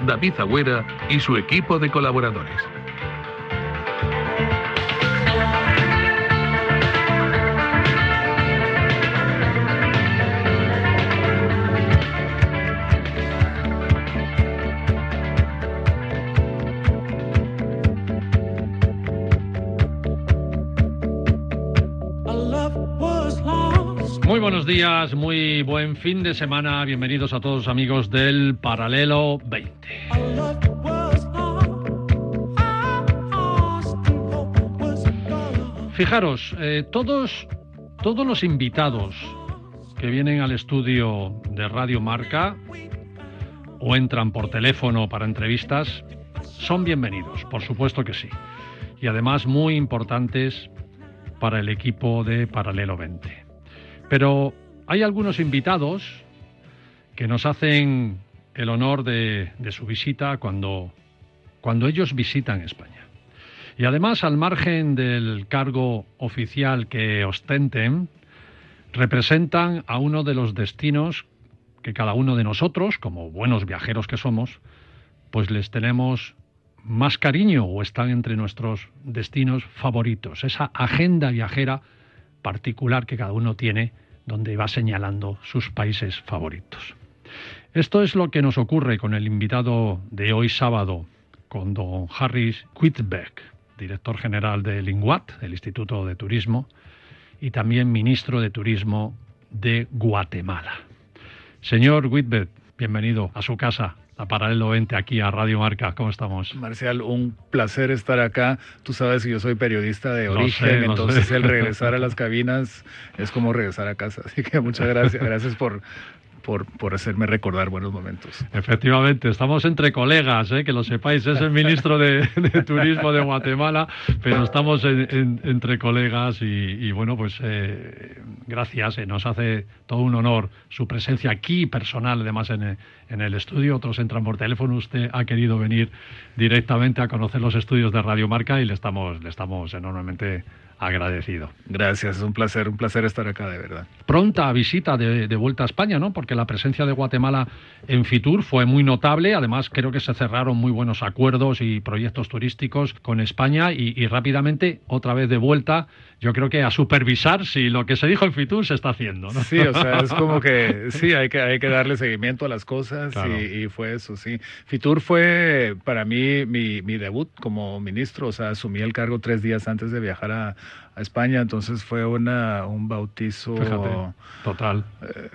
David Agüera y su equipo de colaboradores. Muy buenos días, muy buen fin de semana. Bienvenidos a todos amigos del Paralelo 20. Fijaros, eh, todos, todos los invitados que vienen al estudio de Radio Marca o entran por teléfono para entrevistas son bienvenidos, por supuesto que sí. Y además muy importantes para el equipo de Paralelo 20. Pero hay algunos invitados que nos hacen el honor de, de su visita cuando, cuando ellos visitan España. Y además, al margen del cargo oficial que ostenten, representan a uno de los destinos que cada uno de nosotros, como buenos viajeros que somos, pues les tenemos más cariño o están entre nuestros destinos favoritos. Esa agenda viajera particular que cada uno tiene donde va señalando sus países favoritos. Esto es lo que nos ocurre con el invitado de hoy sábado, con don Harris Quitberg, director general del INGUAT, el Instituto de Turismo, y también ministro de Turismo de Guatemala. Señor Whitbert, bienvenido a su casa, a Paralelo 20, aquí a Radio Marca. ¿Cómo estamos? Marcial, un placer estar acá. Tú sabes que yo soy periodista de origen, entonces el regresar a las cabinas es como regresar a casa. Así que muchas gracias. Gracias por, por, hacerme recordar buenos momentos. Efectivamente, estamos entre colegas, ¿eh? que lo sepáis, es el ministro de, Turismo de Guatemala, pero estamos en, en, entre colegas y, y bueno, pues eh, gracias, eh, nos hace todo un honor su presencia aquí personal, además en, en el estudio, otros entran por teléfono, usted ha querido venir directamente a conocer los estudios de Radio Marca y le estamos, le estamos enormemente agradecido. Gracias, es un placer, un placer estar acá, de verdad. Pronta visita de, de, vuelta a España, ¿no? Porque la presencia de Guatemala en Fitur fue muy notable. Además, creo que se cerraron muy buenos acuerdos y proyectos turísticos con España y, y rápidamente, otra vez de vuelta, yo creo que a supervisar si lo que se dijo en Fitur se está haciendo, ¿no? Sí, o sea, es como que sí, hay que, hay que darle seguimiento a las cosas claro. y, y, fue eso, sí. Fitur fue para mí mi, mi debut como ministro, o sea, asumí el cargo tres días antes de viajar a, a España, entonces fue una, un bautizo Fíjate, total eh,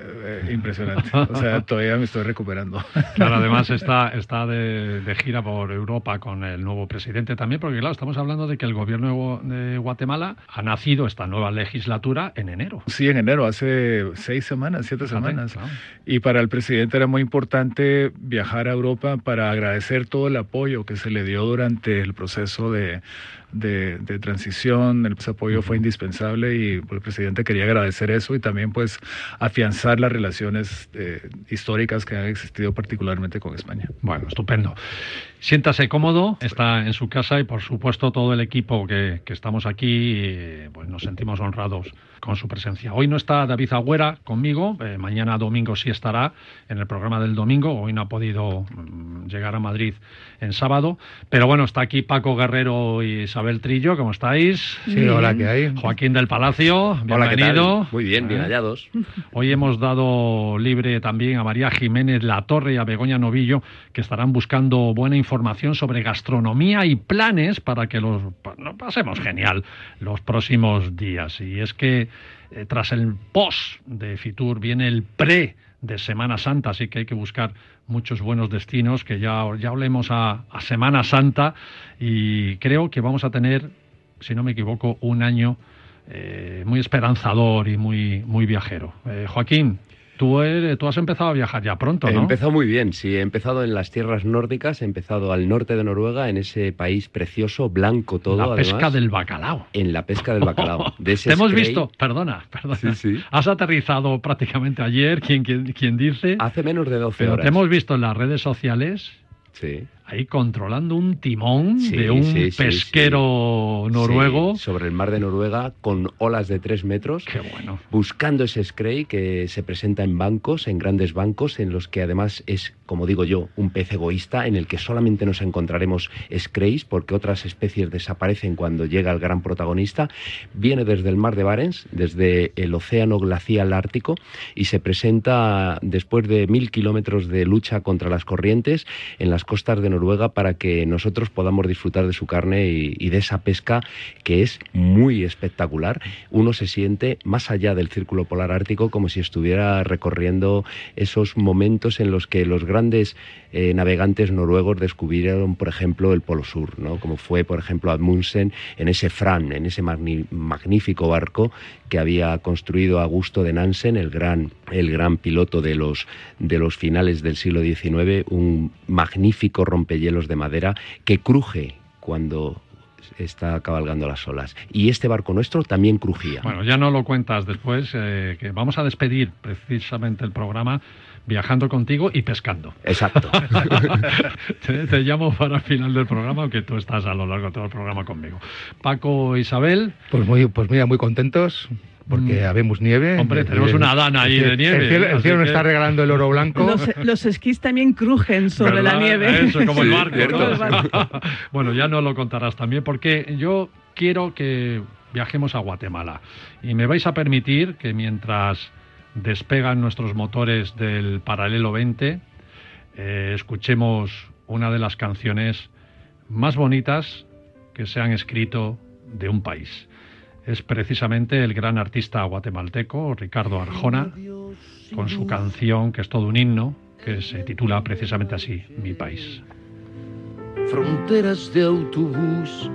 eh, impresionante. O sea, todavía me estoy recuperando. Claro, además está, está de, de, gira por Europa con el nuevo presidente también, porque claro, estamos hablando de que el gobierno de Guatemala ha nacido esta nueva legislatura en enero. Sí, en enero, hace seis semanas, siete Fíjate, semanas. Claro. Y para el presidente era muy importante viajar a Europa para agradecer todo el apoyo que se le dio durante el proceso de de, de, transición, el apoyo fue indispensable y el presidente quería agradecer eso y también pues afianzar las relaciones eh, históricas que han existido particularmente con España. Bueno, estupendo. Siéntase cómodo, está en su casa y por supuesto todo el equipo que, que estamos aquí, eh, pues nos sentimos honrados con su presencia. Hoy no está David Agüera conmigo, eh, mañana domingo sí estará en el programa del domingo, hoy no ha podido mm, llegar a Madrid en sábado, pero bueno, está aquí Paco Guerrero y Isabel Trillo, ¿cómo estáis? Sí, hola, ¿qué hay? Joaquín del Palacio, bienvenido. Hola, Muy bien, bien hallados. Hoy hemos dado libre también a María Jiménez La Torre y a Begoña Novillo, que estarán buscando buena información sobre gastronomía y planes para que los pasemos genial los próximos días. Y es que eh, tras el post de Fitur viene el pre de Semana Santa, así que hay que buscar muchos buenos destinos, que ya, ya hablemos a, a, Semana Santa y creo que vamos a tener, si no me equivoco, un año eh, muy esperanzador y muy, muy viajero. Eh, Joaquín. Tú, tú has empezado a viajar ya pronto, ¿no? He empezado muy bien, sí. He empezado en las tierras nórdicas, he empezado al norte de Noruega, en ese país precioso, blanco todo. La pesca del bacalao. En la pesca del bacalao. Te hemos visto, perdona, perdona. Sí, sí. Has aterrizado prácticamente ayer, quien, quien, dice. Hace menos de 12 horas. Te hemos visto en las redes sociales. Sí ahí controlando un timón de un pesquero noruego. sobre el mar de Noruega con olas de tres metros. Qué bueno. Buscando ese scray que se presenta en bancos, en grandes bancos, en los que además es, como digo yo, un pez egoísta, en el que solamente nos encontraremos scrays porque otras especies desaparecen cuando llega el gran protagonista. Viene desde el mar de Barents, desde el océano glacial ártico, y se presenta después de mil kilómetros de lucha contra las corrientes en las costas de Noruega Noruega para que nosotros podamos disfrutar de su carne y, de esa pesca que es muy espectacular. Uno se siente más allá del círculo polar ártico como si estuviera recorriendo esos momentos en los que los grandes eh, navegantes noruegos descubrieron, por ejemplo, el Polo Sur, ¿no? como fue, por ejemplo, Admundsen en ese Fran, en ese magnífico barco que había construido Augusto de Nansen, el gran, el gran piloto de los, de los finales del siglo XIX, un magnífico rompehielos de madera que cruje cuando está cabalgando las olas. Y este barco nuestro también crujía. Bueno, ya no lo cuentas después, eh, que vamos a despedir precisamente el programa viajando contigo y pescando. Exacto. te, llamo para el final del programa, aunque tú estás a lo largo de todo el programa conmigo. Paco, Isabel. Pues muy, pues mira, muy contentos porque mm. habemos nieve. Hombre, tenemos una dana ahí de nieve. El cielo, nos está regalando el oro blanco. Los, esquís también crujen sobre la nieve. Eso, como el barco. bueno, ya no lo contarás también, porque yo quiero que viajemos a Guatemala. Y me vais a permitir que mientras despegan nuestros motores del paralelo 20, eh, escuchemos una de las canciones más bonitas que se han escrito de un país. Es precisamente el gran artista guatemalteco Ricardo Arjona, con su canción que es todo un himno, que se titula precisamente así, Mi país. Fronteras de autobús,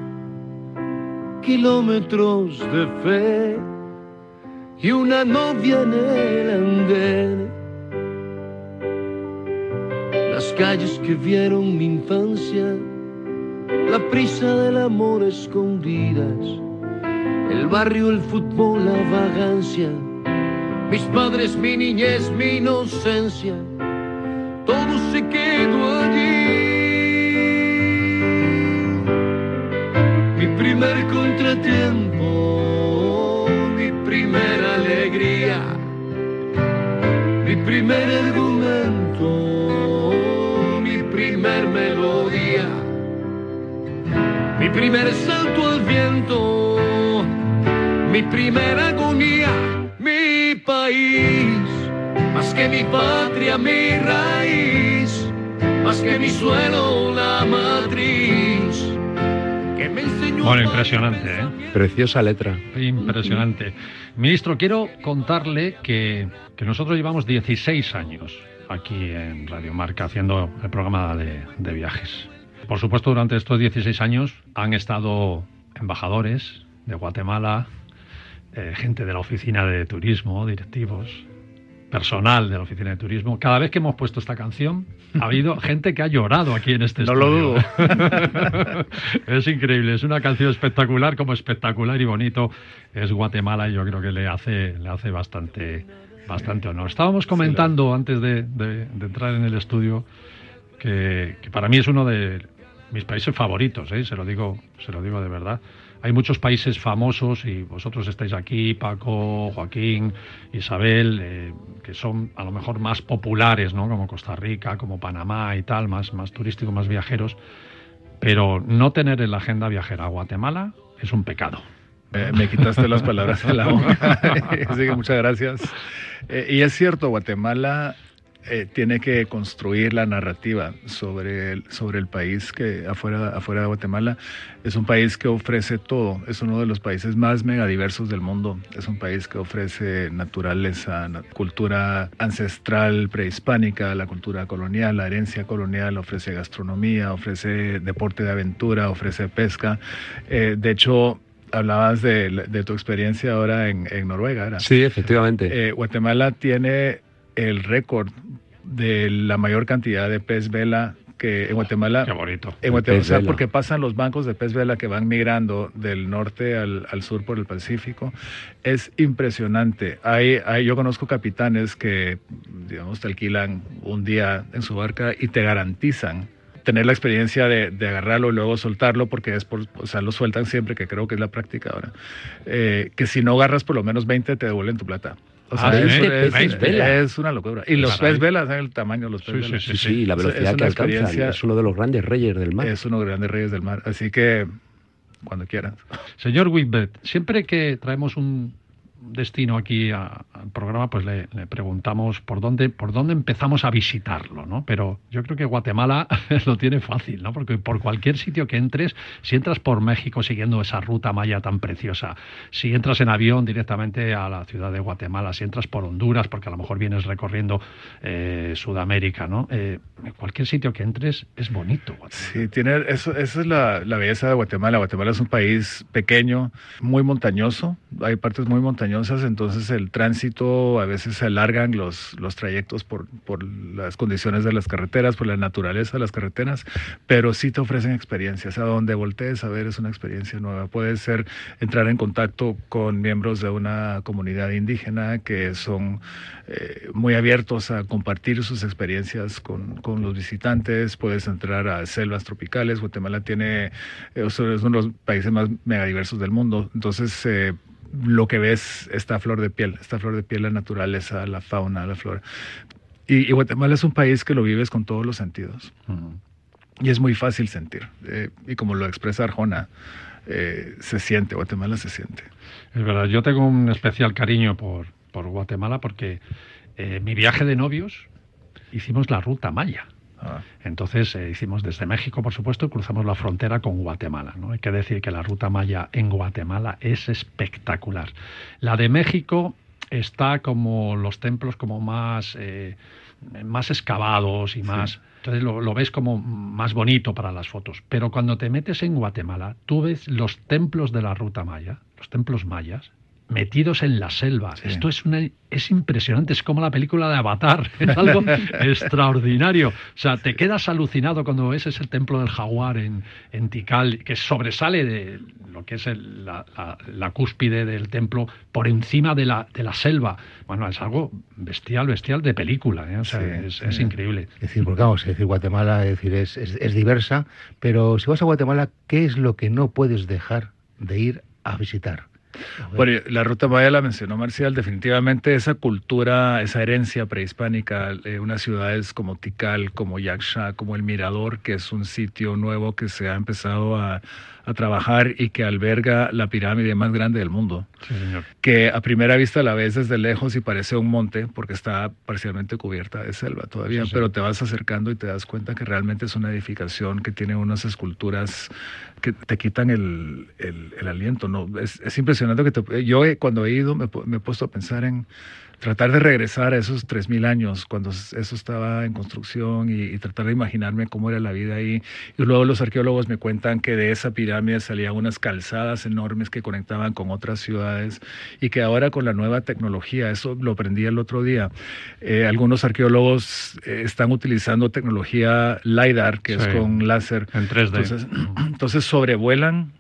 kilómetros de fe y una novia en el andén. Las calles que vieron mi infancia, la prisa del amor escondidas, el barrio, el fútbol, la vagancia, mis padres, mi niñez, mi inocencia, todo se quedó allí. Mi primer contratiempo, mi primera mi primer argumento, mi primer melodía, mi primer salto al viento, mi primera agonía, mi país, más que mi patria, mi raíz, más que mi suelo, la matriz. Que me enseñó bueno, impresionante, ¿eh? Preciosa letra. Impresionante. Ministro, quiero contarle que, nosotros llevamos 16 años aquí en Radio Marca haciendo el programa de, viajes. Por supuesto, durante estos 16 años han estado embajadores de Guatemala, eh, gente de la oficina de turismo, directivos, personal de la Oficina de Turismo. Cada vez que hemos puesto esta canción, ha habido gente que ha llorado aquí en este no lo dudo. es increíble, es una canción espectacular, como espectacular y bonito es Guatemala y yo creo que le hace, le hace bastante, bastante honor. Estábamos comentando antes de, entrar en el estudio que, que, para mí es uno de mis países favoritos, ¿eh? se, lo digo, se lo digo de verdad hay muchos países famosos y vosotros estáis aquí, Paco, Joaquín, Isabel, eh, que son a lo mejor más populares, ¿no? Como Costa Rica, como Panamá y tal, más, más turísticos, más viajeros. Pero no tener en la agenda viajera a Guatemala es un pecado. Eh, me quitaste las palabras de la boca. Así que muchas gracias. Eh, y es cierto, Guatemala eh, tiene que construir la narrativa sobre el, sobre el país que afuera, afuera de Guatemala es un país que ofrece todo, es uno de los países más megadiversos del mundo, es un país que ofrece naturaleza, cultura ancestral prehispánica, la cultura colonial, la herencia colonial, ofrece gastronomía, ofrece deporte de aventura, ofrece pesca. Eh, de hecho, hablabas de, tu experiencia ahora en, Noruega, Sí, efectivamente. Eh, Guatemala tiene el récord de la mayor cantidad de pez vela que en Guatemala. Qué bonito. En Guatemala, o sea, porque pasan los bancos de pez vela que van migrando del norte al, al sur por el Pacífico. Es impresionante. Hay, hay, yo conozco capitanes que, digamos, te alquilan un día en su barca y te garantizan tener la experiencia de, de, agarrarlo y luego soltarlo, porque es por, o sea, lo sueltan siempre, que creo que es la práctica ahora. Eh, que si no agarras por lo menos 20, te devuelven tu plata. O sea, Ah, es, una locura. Y los Caray. pez velas, ¿saben el tamaño de los pez Sí, velas? sí, Sí, sí, la velocidad es que experiencia- Es uno de los grandes reyes del mar. Es uno de los grandes reyes del mar. Así que, cuando quieran. Señor Whitbert, siempre que traemos un destino aquí a- al programa, pues le, preguntamos por dónde, por dónde empezamos a visitarlo, ¿no? Pero yo creo que Guatemala lo tiene fácil, ¿no? Porque por cualquier sitio que entres, si entras por México siguiendo esa ruta maya tan preciosa, si entras en avión directamente a la ciudad de Guatemala, si entras por Honduras, porque a lo mejor vienes recorriendo eh, Sudamérica, ¿no? Eh, cualquier sitio que entres es bonito. Guatemala. Sí, tiene, eso, esa es la, la belleza de Guatemala. Guatemala es un país pequeño, muy montañoso. Hay partes muy montañosas, entonces el tránsito a veces se alargan los, los trayectos por, por las condiciones de las carreteras, por la naturaleza de las carreteras, pero sí te ofrecen experiencias. A donde voltees a ver es una experiencia nueva. Puede ser entrar en contacto con miembros de una comunidad indígena que son eh, muy abiertos a compartir sus experiencias con, con los visitantes. Puedes entrar a selvas tropicales. Guatemala tiene, eh, es uno de los países más megadiversos del mundo. Entonces, eh, lo que ves, esta flor de piel, esta flor de piel, la naturaleza, la fauna, la flora. Y, y Guatemala es un país que lo vives con todos los sentidos. Y es muy fácil sentir. Eh, y como lo expresa Arjona, eh, se siente, Guatemala se siente. Es verdad, yo tengo un especial cariño por, por Guatemala porque eh, mi viaje de novios hicimos la ruta maya. Ah, Entonces eh, hicimos desde México, por supuesto, y cruzamos la frontera con Guatemala. ¿no? Hay que decir que la ruta maya en Guatemala es espectacular. La de México está como los templos como más, eh, más excavados y más... Entonces lo, lo ves como más bonito para las fotos. Pero cuando te metes en Guatemala, tú ves los templos de la ruta maya, los templos mayas, metidos en la selva. Sí. Esto es una es impresionante, es como la película de Avatar, es algo extraordinario. O sea, te quedas alucinado cuando ves ese templo del jaguar en, en Tikal, que sobresale de lo que es el- la, la- la cúspide del templo por encima de la, de la selva. Bueno, es algo bestial, bestial de película, ¿eh? O sea, Sí, es, sí. es increíble. Es decir, porque vamos, es decir, Guatemala es, decir, es, es- es diversa, pero si vas a Guatemala, ¿qué es lo que no puedes dejar de ir a visitar? Bueno, la ruta maya la mencionó Marcial, definitivamente esa cultura, esa herencia prehispánica, eh, unas ciudades como Tikal, como Yaksha, como El Mirador, que es un sitio nuevo que se ha empezado a, a trabajar y que alberga la pirámide más grande del mundo, Sí, señor. que a primera vista la ves desde lejos y parece un monte porque está parcialmente cubierta de selva todavía, sí. pero te vas acercando y te das cuenta que realmente es una edificación que tiene unas esculturas que te quitan el, el- aliento. ¿no? Es, es impresionante que te- yo he- cuando he ido me, me he puesto a pensar en tratar de regresar a esos 3.000 años, cuando eso estaba en construcción y, y tratar de imaginarme cómo era la vida ahí. Y luego los arqueólogos me cuentan que de esa pirámide salían unas calzadas enormes que conectaban con otras ciudades y que ahora con la nueva tecnología, eso lo aprendí el otro día, eh, algunos arqueólogos eh, están utilizando tecnología LIDAR, que es Sí. con láser. En 3D. Entonces, entonces sobrevuelan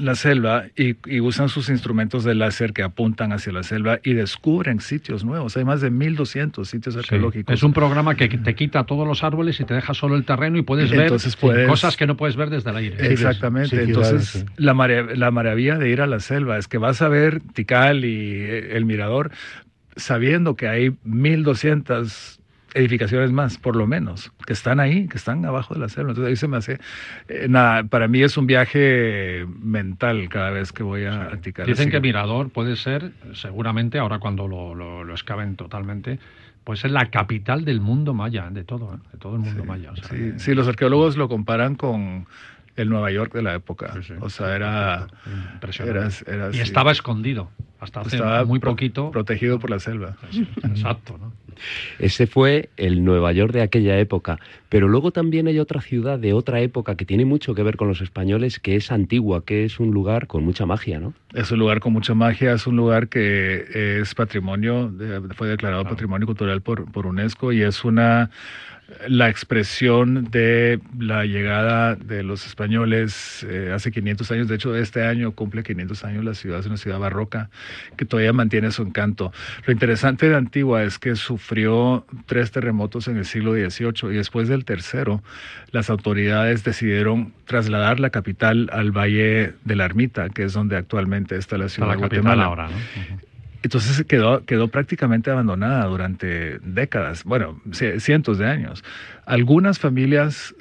la selva y, y usan sus instrumentos de láser que apuntan hacia la selva y descubren sitios nuevos. Hay más de 1.200 sitios Sí. arqueológicos. Es un programa que te quita todos los árboles y te deja solo el terreno y puedes ver Entonces puedes- cosas que no puedes ver desde el aire. Exactamente. Sí, Entonces, sí. la, la maravilla de ir a la selva es que vas a ver Tikal y eh, el Mirador sabiendo que hay 1200 edificaciones más, por lo menos, que están ahí, que están abajo de la selva. Entonces ahí se me hace, eh, nada, para mí es un viaje mental cada vez que voy a, Tikal. Dicen Así que Mirador puede ser, seguramente, ahora cuando lo, lo, lo excaven totalmente, puede ser la capital del mundo maya, de todo, ¿eh? de todo el mundo Sí, maya. o sea, sí, que- sí, los arqueólogos lo comparan con el Nueva York de la época. O sea, era... Impresionante. y estaba escondido, hasta hace estaba muy poquito. Protegido por la selva. Exacto, ¿no? Ese fue el Nueva York de aquella época. Pero luego también hay otra ciudad de otra época que tiene mucho que ver con los españoles, que es Antigua, que es un lugar con mucha magia, ¿no? Es un lugar con mucha magia, es un lugar que es patrimonio, fue declarado patrimonio cultural por, por UNESCO y es una la expresión de la llegada de los españoles eh, hace 500 años. De hecho, este año cumple 500 años la ciudad, es una ciudad barroca que todavía mantiene su encanto. Lo interesante de Antigua es que sufrió tres terremotos en el siglo XVIII y después del tercero, las autoridades decidieron trasladar la capital al Valle de la Ermita, que es donde actualmente está la ciudad de Guatemala. Ahora, entonces quedó, quedó prácticamente abandonada durante décadas, bueno, cientos de años. Algunas familias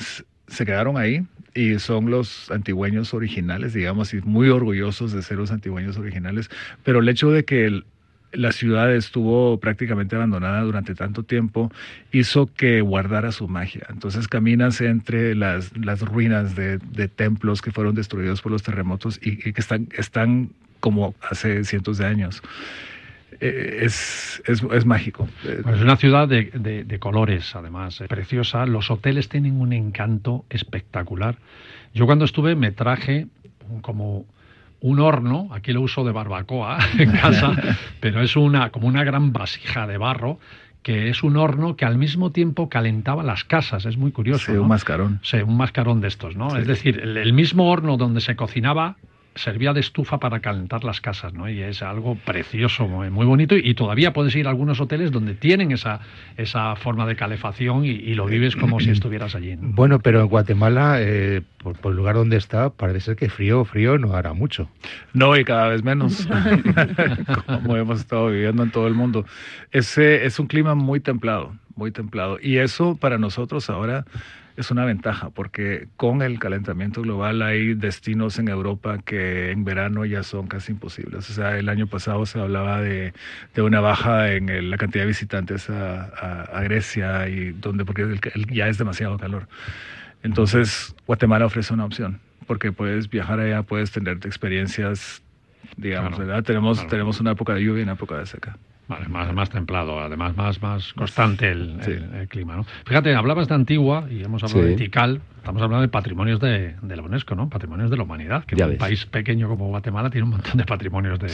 se quedaron ahí y son los antigüeños originales, digamos, y muy orgullosos de ser los antigüeños originales, pero el hecho de que la ciudad estuvo prácticamente abandonada durante tanto tiempo hizo que guardara su magia. Entonces caminas entre las, las ruinas de, templos que fueron destruidos por los terremotos y, y que están, están como hace cientos de años. Eh, es, es, mágico. es una ciudad de, colores, además, eh, preciosa. Los hoteles tienen un encanto espectacular. Yo cuando estuve me traje como un horno, aquí lo uso de barbacoa en casa, pero es una como una gran vasija de barro que es un horno que al mismo tiempo calentaba las casas. Es muy curioso. Sí, un mascarón. Sí, un mascarón de estos, ¿no? Es decir, el, mismo horno donde se cocinaba servía de estufa para calentar las casas, ¿no? Y es algo precioso, muy, bonito. Y, todavía puedes ir a algunos hoteles donde tienen esa, esa forma de calefacción y, lo vives como si estuvieras allí. Bueno, pero en Guatemala, eh, por, el lugar donde está, parece ser que frío, frío no hará mucho. No, y cada vez menos, como hemos estado viviendo en todo el mundo. Ese es un clima muy templado, muy templado. Y eso para nosotros ahora es una ventaja porque con el calentamiento global hay destinos en Europa que en verano ya son casi imposibles. O sea, el año pasado se hablaba de, una baja en la cantidad de visitantes a, Grecia y donde porque ya es demasiado calor. Entonces, Guatemala ofrece una opción porque puedes viajar allá, puedes tener experiencias, digamos, ¿verdad? Tenemos, tenemos una época de lluvia y una época de seca. Vale, más, más templado, además más, más constante el, el, clima. ¿no? Fíjate, hablabas de Antigua y hemos hablado de Tikal, Estamos hablando de patrimonios de, la UNESCO, ¿no? Patrimonios de la humanidad. Que un país pequeño como Guatemala tiene un montón de patrimonios de,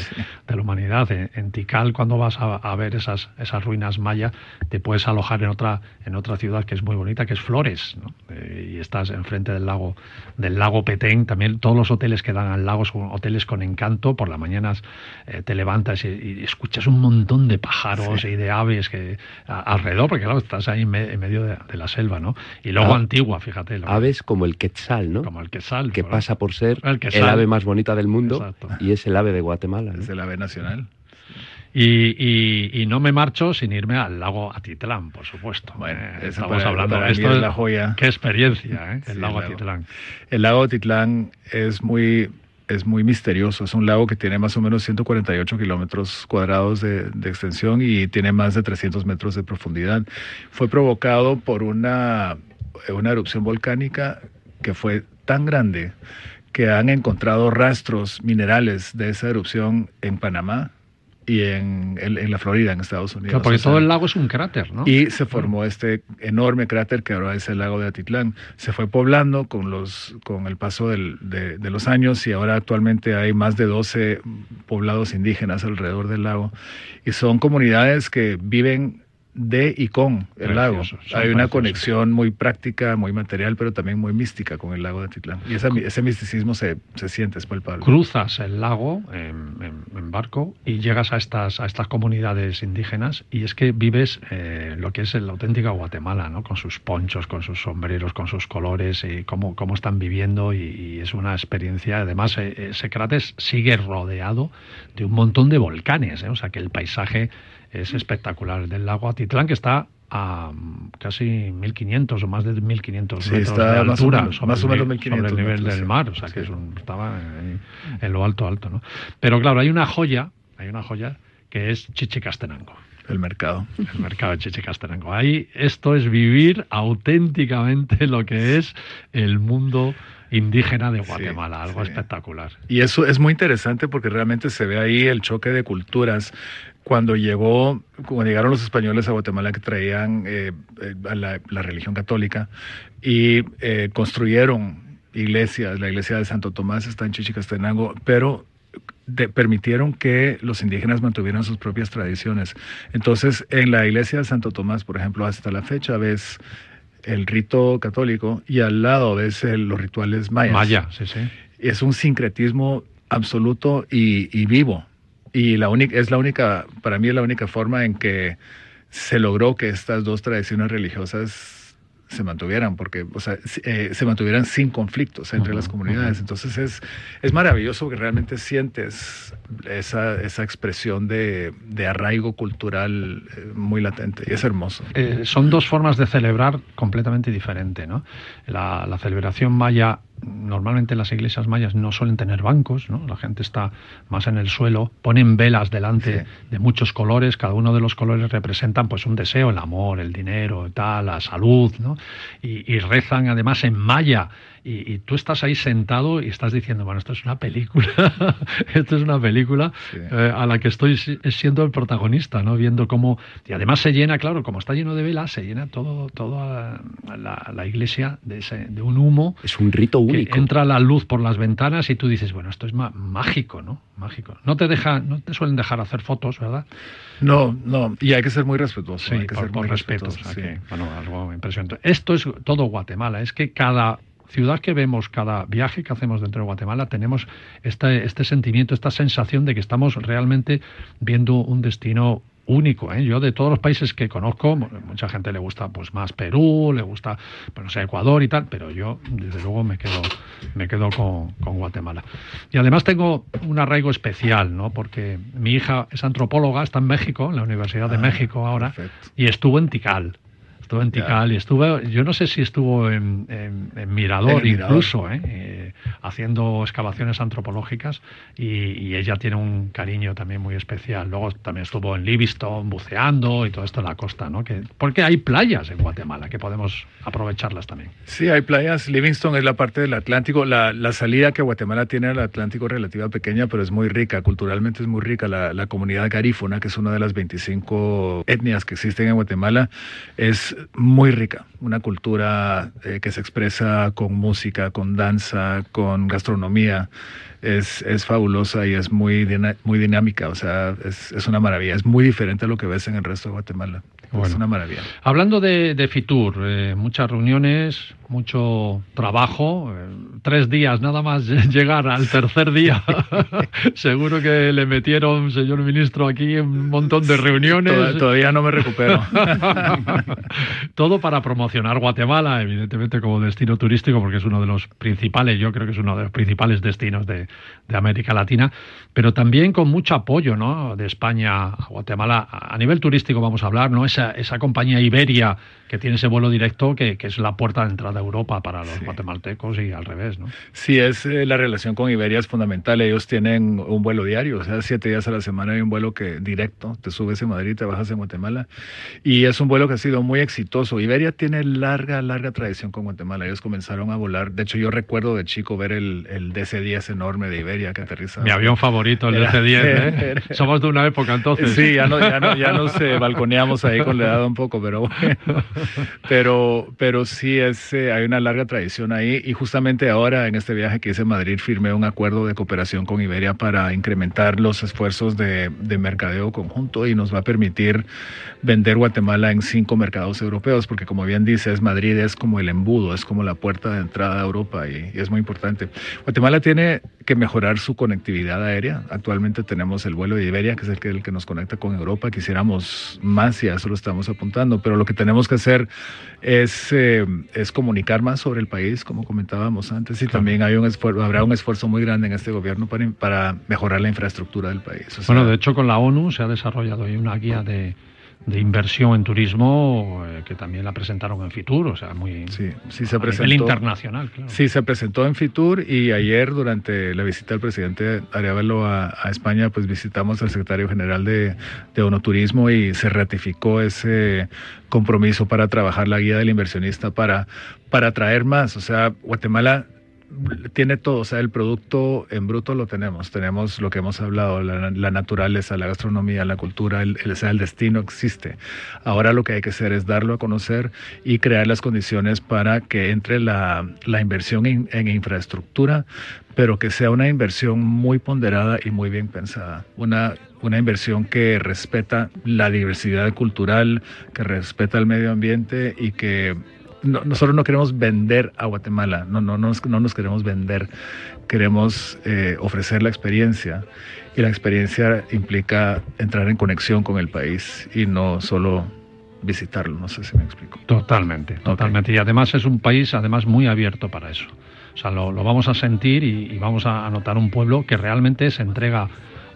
la humanidad. En, Tikal, cuando vas a, ver esas, esas ruinas mayas, te puedes alojar en otra, en otra ciudad que es muy bonita, que es Flores, ¿no? Eh, y estás enfrente del lago, del lago Petén. También todos los hoteles que dan al lago son hoteles con encanto. Por las mañanas eh, te levantas y, escuchas un montón de pájaros y de aves que alrededor, porque claro, estás ahí en, medio de, la selva, ¿no? Y luego ah. Antigua, fíjate. Lo aves como el quetzal, ¿no? Como el quetzal. Que pasa por ser el, ave más bonita del mundo y es el ave de Guatemala. Es el ave nacional. Y, no me marcho sin irme al lago Atitlán, por supuesto. Bueno, eh, estamos hablando de esto es la joya. Qué experiencia, ¿eh? El lago Atitlán. El lago Atitlán es muy es muy misterioso. Es un lago que tiene más o menos 148 kilómetros cuadrados de, de, extensión y tiene más de 300 metros de profundidad. Fue provocado por una una erupción volcánica que fue tan grande que han encontrado rastros minerales de esa erupción en Panamá y en, en, la Florida, en Estados Unidos. porque todo el lago es un cráter, ¿no? Y se formó este enorme cráter que ahora es el lago de Atitlán. Se fue poblando con, los, con el paso del, de, de, los años y ahora actualmente hay más de 12 poblados indígenas alrededor del lago. Y son comunidades que viven de y con el lago. Hay una conexión muy práctica, muy material, pero también muy mística con el lago de Atitlán. Y ese misticismo se, se, siente, es palpable. Cruzas el lago en, barco y llegas a estas, a estas comunidades indígenas y es que vives eh, lo que es la auténtica Guatemala, ¿no? con sus ponchos, con sus sombreros, con sus colores y cómo, cómo están viviendo y, es una experiencia. Además, eh, ese cráter sigue rodeado de un montón de volcanes, ¿eh? o sea que el paisaje es espectacular. Del lago Atitlán, que está a casi 1500 o más de 1500 metros de altura sobre, el nivel del mar, o sea que estaba en, lo alto, alto. ¿no? Pero claro, hay una joya, hay una joya que es Chichicastenango. El mercado. El mercado de Chichicastenango. Ahí esto es vivir auténticamente lo que es el mundo indígena de Guatemala, algo espectacular. Y eso es muy interesante porque realmente se ve ahí el choque de culturas cuando llegó, cuando llegaron los españoles a Guatemala que traían eh, eh, la, religión católica y eh, construyeron iglesias, la iglesia de Santo Tomás está en Chichicastenango, pero permitieron que los indígenas mantuvieran sus propias tradiciones. Entonces, en la iglesia de Santo Tomás, por ejemplo, hasta la fecha ves el rito católico y al lado ves los rituales mayas. Maya, sí, sí. Es un sincretismo absoluto y, y vivo. Y la única, es la única, para mí es la única forma en que se logró que estas dos tradiciones religiosas se mantuvieran, porque, o sea, eh, se mantuvieran sin conflictos entre las comunidades. Entonces es, es maravilloso que realmente sientes esa, esa expresión de, de arraigo cultural eh, muy latente y es hermoso. Eh, son dos formas de celebrar completamente diferentes, ¿no? La, la celebración maya normalmente las iglesias mayas no suelen tener bancos, ¿no? la gente está más en el suelo, ponen velas delante de muchos colores, cada uno de los colores representan pues un deseo, el amor, el dinero, tal, la salud, ¿no? y, y rezan además en maya y, tú estás ahí sentado y estás diciendo, bueno, esto es una película, esto es una película eh, a la que estoy siendo el protagonista, ¿no? Viendo cómo, y además se llena, claro, como está lleno de velas, se llena todo, toda la, iglesia de, ese, de un humo. Es un rito único. entra la luz por las ventanas y tú dices, bueno, esto es mágico, ¿no? Mágico. No te deja, no te suelen dejar hacer fotos, ¿verdad? No, no, y hay que ser muy respetuoso. Sí, hay que por, ser muy respeto. bueno, algo impresionante. Esto es todo Guatemala, es que cada ciudad que vemos, cada viaje que hacemos dentro de Guatemala, tenemos este, este sentimiento, esta sensación de que estamos realmente viendo un destino único. ¿eh? Yo de todos los países que conozco, mucha gente le gusta pues más Perú, le gusta, pues no sé, Ecuador y tal, pero yo desde luego me quedo, me quedo con, Guatemala. Y además tengo un arraigo especial, ¿no? Porque mi hija es antropóloga, está en México, en la Universidad de ah, México ahora, y estuvo en Tikal estuvo en Tikal y estuve, yo no sé si estuvo en, Mirador incluso, ¿eh? Eh, haciendo excavaciones antropológicas y, ella tiene un cariño también muy especial. Luego también estuvo en Livingston buceando y todo esto en la costa, ¿no? Que, porque hay playas en Guatemala que podemos aprovecharlas también. Sí, hay playas. Livingston es la parte del Atlántico. La, la salida que Guatemala tiene al Atlántico es relativa pequeña, pero es muy rica. Culturalmente es muy rica. La, la comunidad garífuna, que es una de las 25 etnias que existen en Guatemala, es muy rica, una cultura eh, que se expresa con música, con danza, con gastronomía. Es, es fabulosa y es muy, muy dinámica, o sea, es, es, una maravilla. Es muy diferente a lo que ves en el resto de Guatemala. Es una maravilla. Hablando de, de Fitur, eh, muchas reuniones, mucho trabajo, eh, tres días nada más llegar al tercer día. Seguro que le metieron, señor ministro, aquí un montón de reuniones. Todavía no me recupero. Todo para promocionar Guatemala, evidentemente como destino turístico, porque es uno de los principales, yo creo que es uno de los principales destinos de, de América Latina, pero también con mucho apoyo ¿no? de España a Guatemala. A nivel turístico vamos a hablar, ¿no? Esa, esa compañía Iberia que tiene ese vuelo directo que, que, es la puerta de entrada a Europa para los guatemaltecos y al revés, ¿no? Sí, es eh, la relación con Iberia es fundamental. Ellos tienen un vuelo diario, o sea, siete días a la semana hay un vuelo que directo, te subes en Madrid, te bajas en Guatemala y es un vuelo que ha sido muy exitoso. Iberia tiene larga, larga tradición con Guatemala. Ellos comenzaron a volar. De hecho, yo recuerdo de chico ver el, el DC-10 enorme de Iberia que aterriza. Mi avión favorito, el DC-10. ¿eh? Somos de una época entonces. Sí, ya, no, ya, no, ya nos eh, balconeamos ahí con la edad un poco, pero bueno pero, pero sí es, eh, hay una larga tradición ahí y justamente ahora en este viaje que hice a Madrid firmé un acuerdo de cooperación con Iberia para incrementar los esfuerzos de, de mercadeo conjunto y nos va a permitir vender Guatemala en cinco mercados europeos, porque como bien dices, Madrid es como el embudo, es como la puerta de entrada a Europa y, y es muy importante. Guatemala tiene que mejorar su conectividad aérea. Actualmente tenemos el vuelo de Iberia, que es el que, el que nos conecta con Europa. Quisiéramos más y a eso lo estamos apuntando, pero lo que tenemos que hacer es, eh, es comunicar más sobre el país, como comentábamos antes, y también hay un esfuerzo, habrá un esfuerzo muy grande en este gobierno para, para mejorar la infraestructura del país. bueno, de hecho con la ONU se ha desarrollado ahí una guía de de inversión en turismo eh, que también la presentaron en Fitur, o sea, muy sí, sí se presentó, nivel internacional. Claro. Sí, se presentó en Fitur y ayer durante la visita del presidente Arevalo a, a España, pues visitamos al secretario general de, de ONU y se ratificó ese compromiso para trabajar la guía del inversionista para, para atraer más. O sea, Guatemala tiene todo, o sea, el producto en bruto lo tenemos, tenemos lo que hemos hablado, la, naturaleza, la gastronomía, la cultura, el, el, destino existe. Ahora lo que hay que hacer es darlo a conocer y crear las condiciones para que entre la, inversión en infraestructura, pero que sea una inversión muy ponderada y muy bien pensada. Una, una inversión que respeta la diversidad cultural, que respeta el medio ambiente y que nosotros no queremos vender a Guatemala, no, no, no, no nos queremos vender, queremos eh, ofrecer la experiencia y la experiencia implica entrar en conexión con el país y no solo visitarlo, no sé si me explico. Totalmente, totalmente. Y además es un país además muy abierto para eso. O sea, lo, vamos a sentir y, vamos a notar un pueblo que realmente se entrega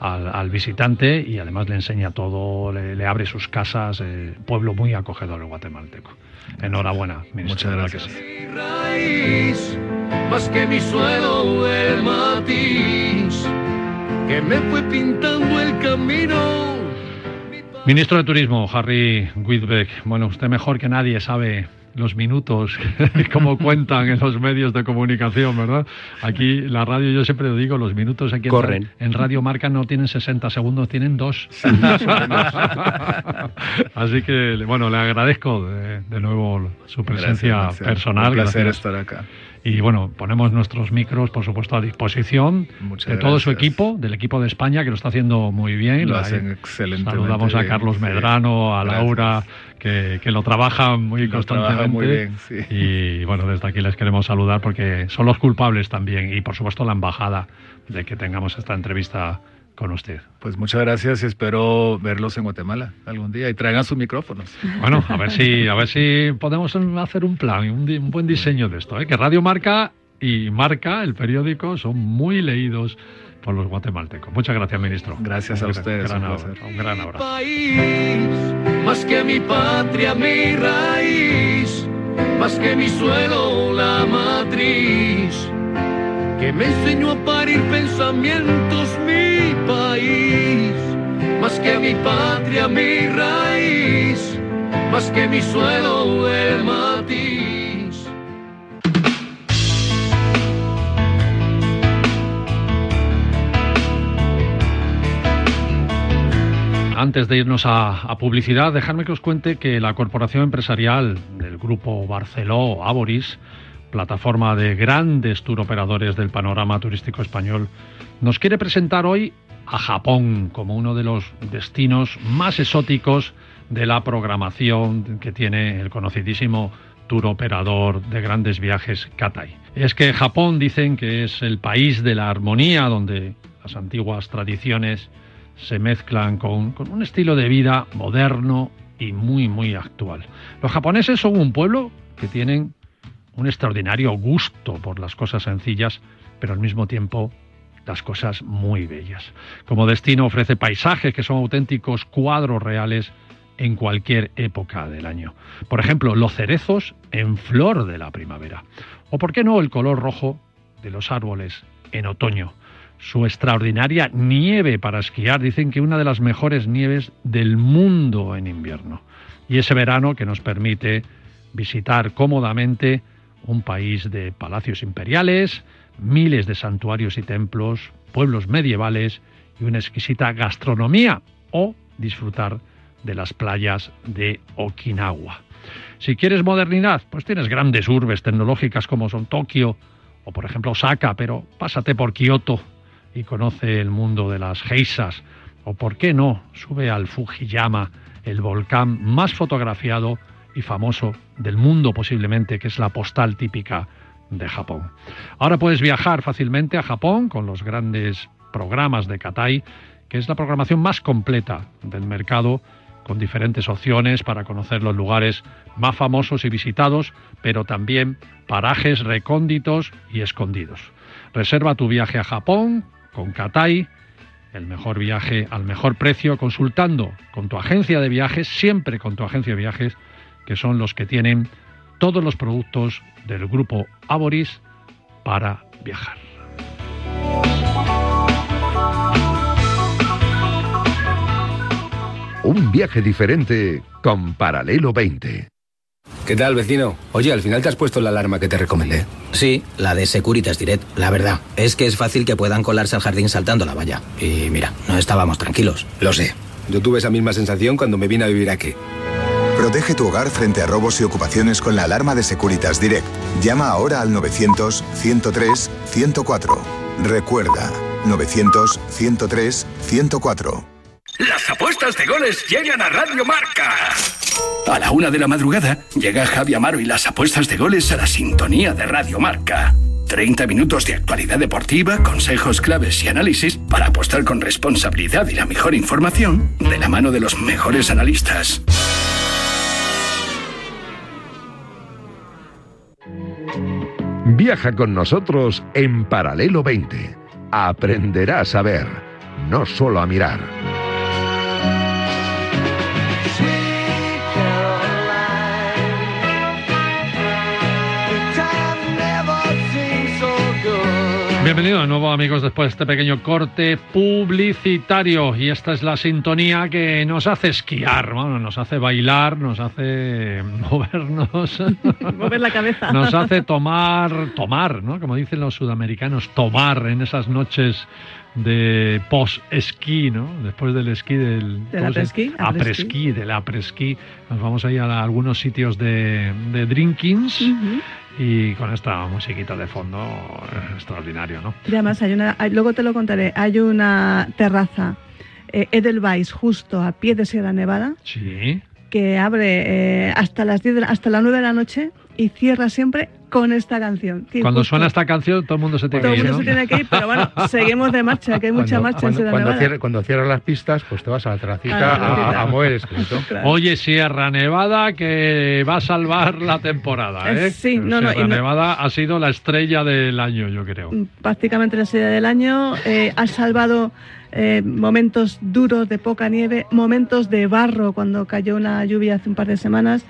al, visitante y además le enseña todo, le, abre sus casas. Eh, pueblo muy acogedor el guatemalteco. Enhorabuena, ministro. Muchas gracias. más que mi suelo, el matiz que me fue pintando el camino. Ministro de Turismo, Harry Whitbeck. Bueno, usted mejor que nadie sabe los minutos, como cuentan en los medios de comunicación, ¿verdad? Aquí la radio, yo siempre lo digo, los minutos aquí Corren. En, Radio Marca no tienen 60 segundos, tienen dos. Así que, bueno, le agradezco de, nuevo su presencia personal. Un placer estar acá. Y bueno, ponemos nuestros micros, por supuesto, a disposición de todo su equipo, del equipo de España, que lo está haciendo muy bien. Lo hacen excelente. Saludamos a Carlos Medrano, a Laura, que, que, lo trabajan muy constantemente. muy bien, sí. Y bueno, desde aquí les queremos saludar porque son los culpables también. Y por supuesto, la embajada de que tengamos esta entrevista con usted. Pues muchas gracias y espero verlos en Guatemala algún día y traigan sus micrófonos. Bueno, a ver si, a ver si podemos hacer un plan, un, un buen diseño de esto. ¿eh? Que Radio Marca y Marca, el periódico, son muy leídos por los guatemaltecos. Muchas gracias, ministro. Gracias a ustedes. un, un gran abrazo. más que mi patria, mi raíz, más que mi suelo, la matriz que me enseñó a parir pensamientos mi país, más que mi patria, mi raíz, más que mi suelo, el matiz. Antes de irnos a, a, publicidad, dejadme que os cuente que la corporación empresarial del grupo Barceló, Aboris, plataforma de grandes tour operadores del panorama turístico español, nos quiere presentar hoy a Japón como uno de los destinos más exóticos de la programación que tiene el conocidísimo tour operador de grandes viajes Katai. Es que Japón dicen que es el país de la armonía donde las antiguas tradiciones se mezclan con, con un estilo de vida moderno y muy muy actual. Los japoneses son un pueblo que tienen un extraordinario gusto por las cosas sencillas, pero al mismo tiempo las cosas muy bellas. Como destino ofrece paisajes que son auténticos cuadros reales en cualquier época del año. Por ejemplo, los cerezos en flor de la primavera. O por qué no el color rojo de los árboles en otoño. Su extraordinaria nieve para esquiar, dicen que una de las mejores nieves del mundo en invierno. Y ese verano que nos permite visitar cómodamente un país de palacios imperiales, miles de santuarios y templos, pueblos medievales y una exquisita gastronomía o disfrutar de las playas de Okinawa. Si quieres modernidad, pues tienes grandes urbes tecnológicas como son Tokio o por ejemplo Osaka, pero pásate por Kioto y conoce el mundo de las geisas o por qué no, sube al Fujiyama, el volcán más fotografiado y famoso del mundo posiblemente, que es la postal típica de Japón. Ahora puedes viajar fácilmente a Japón con los grandes programas de Katai, que es la programación más completa del mercado, con diferentes opciones para conocer los lugares más famosos y visitados, pero también parajes recónditos y escondidos. Reserva tu viaje a Japón con Katai, el mejor viaje al mejor precio, consultando con tu agencia de viajes, siempre con tu agencia de viajes, que son los que tienen todos los productos del grupo Aboris para viajar. Un viaje diferente con Paralelo 20. ¿Qué tal, vecino? Oye, al final te has puesto la alarma que te recomendé. Sí, la de Securitas Direct. La verdad, es que es fácil que puedan colarse al jardín saltando la valla. Y mira, no estábamos tranquilos. Lo sé. Yo tuve esa misma sensación cuando me vine a vivir aquí. Protege tu hogar frente a robos y ocupaciones con la alarma de Securitas Direct. Llama ahora al 900-103-104. Recuerda, 900-103-104. Las apuestas de goles llegan a Radio Marca. A la una de la madrugada llega Javi Amaro y las apuestas de goles a la sintonía de Radio Marca. 30 minutos de actualidad deportiva, consejos claves y análisis para apostar con responsabilidad y la mejor información de la mano de los mejores analistas. Viaja con nosotros en Paralelo 20. Aprenderás a ver, no solo a mirar. Bienvenido de nuevo amigos después de este pequeño corte publicitario. Y esta es la sintonía que nos hace esquiar, bueno, nos hace bailar, nos hace movernos, mover la cabeza, nos hace tomar, tomar, ¿no? Como dicen los sudamericanos, tomar en esas noches de post-esquí, ¿no? Después del esquí del... ¿Del apres-esquí? Apres-esquí, del apres-esquí. Nos vamos a ir a algunos sitios de, de drinkings y con esta musiquita de fondo extraordinario, ¿no? Y además hay una, luego te lo contaré, hay una terraza eh, Edelweiss justo a pie de Sierra Nevada. Sí. Que abre eh, hasta las 10 hasta las 9 de la noche y cierra siempre con esta canción. Cuando suena esta canción, todo el mundo se tiene que ir. Todo el mundo se tiene que ir, pero bueno, seguimos de marcha, que hay mucha marcha cuando, en Sierra cuando, Nevada. cuando cierras las pistas, pues te vas a la terracita a, a, a, mover escrito. Claro. Oye, Sierra Nevada, que va a salvar la temporada, ¿eh? Sí, no, Sierra no, Nevada ha sido la estrella del año, yo creo. Prácticamente la estrella del año. Eh, ha salvado eh, momentos duros de poca nieve, momentos de barro cuando cayó una lluvia hace un par de semanas.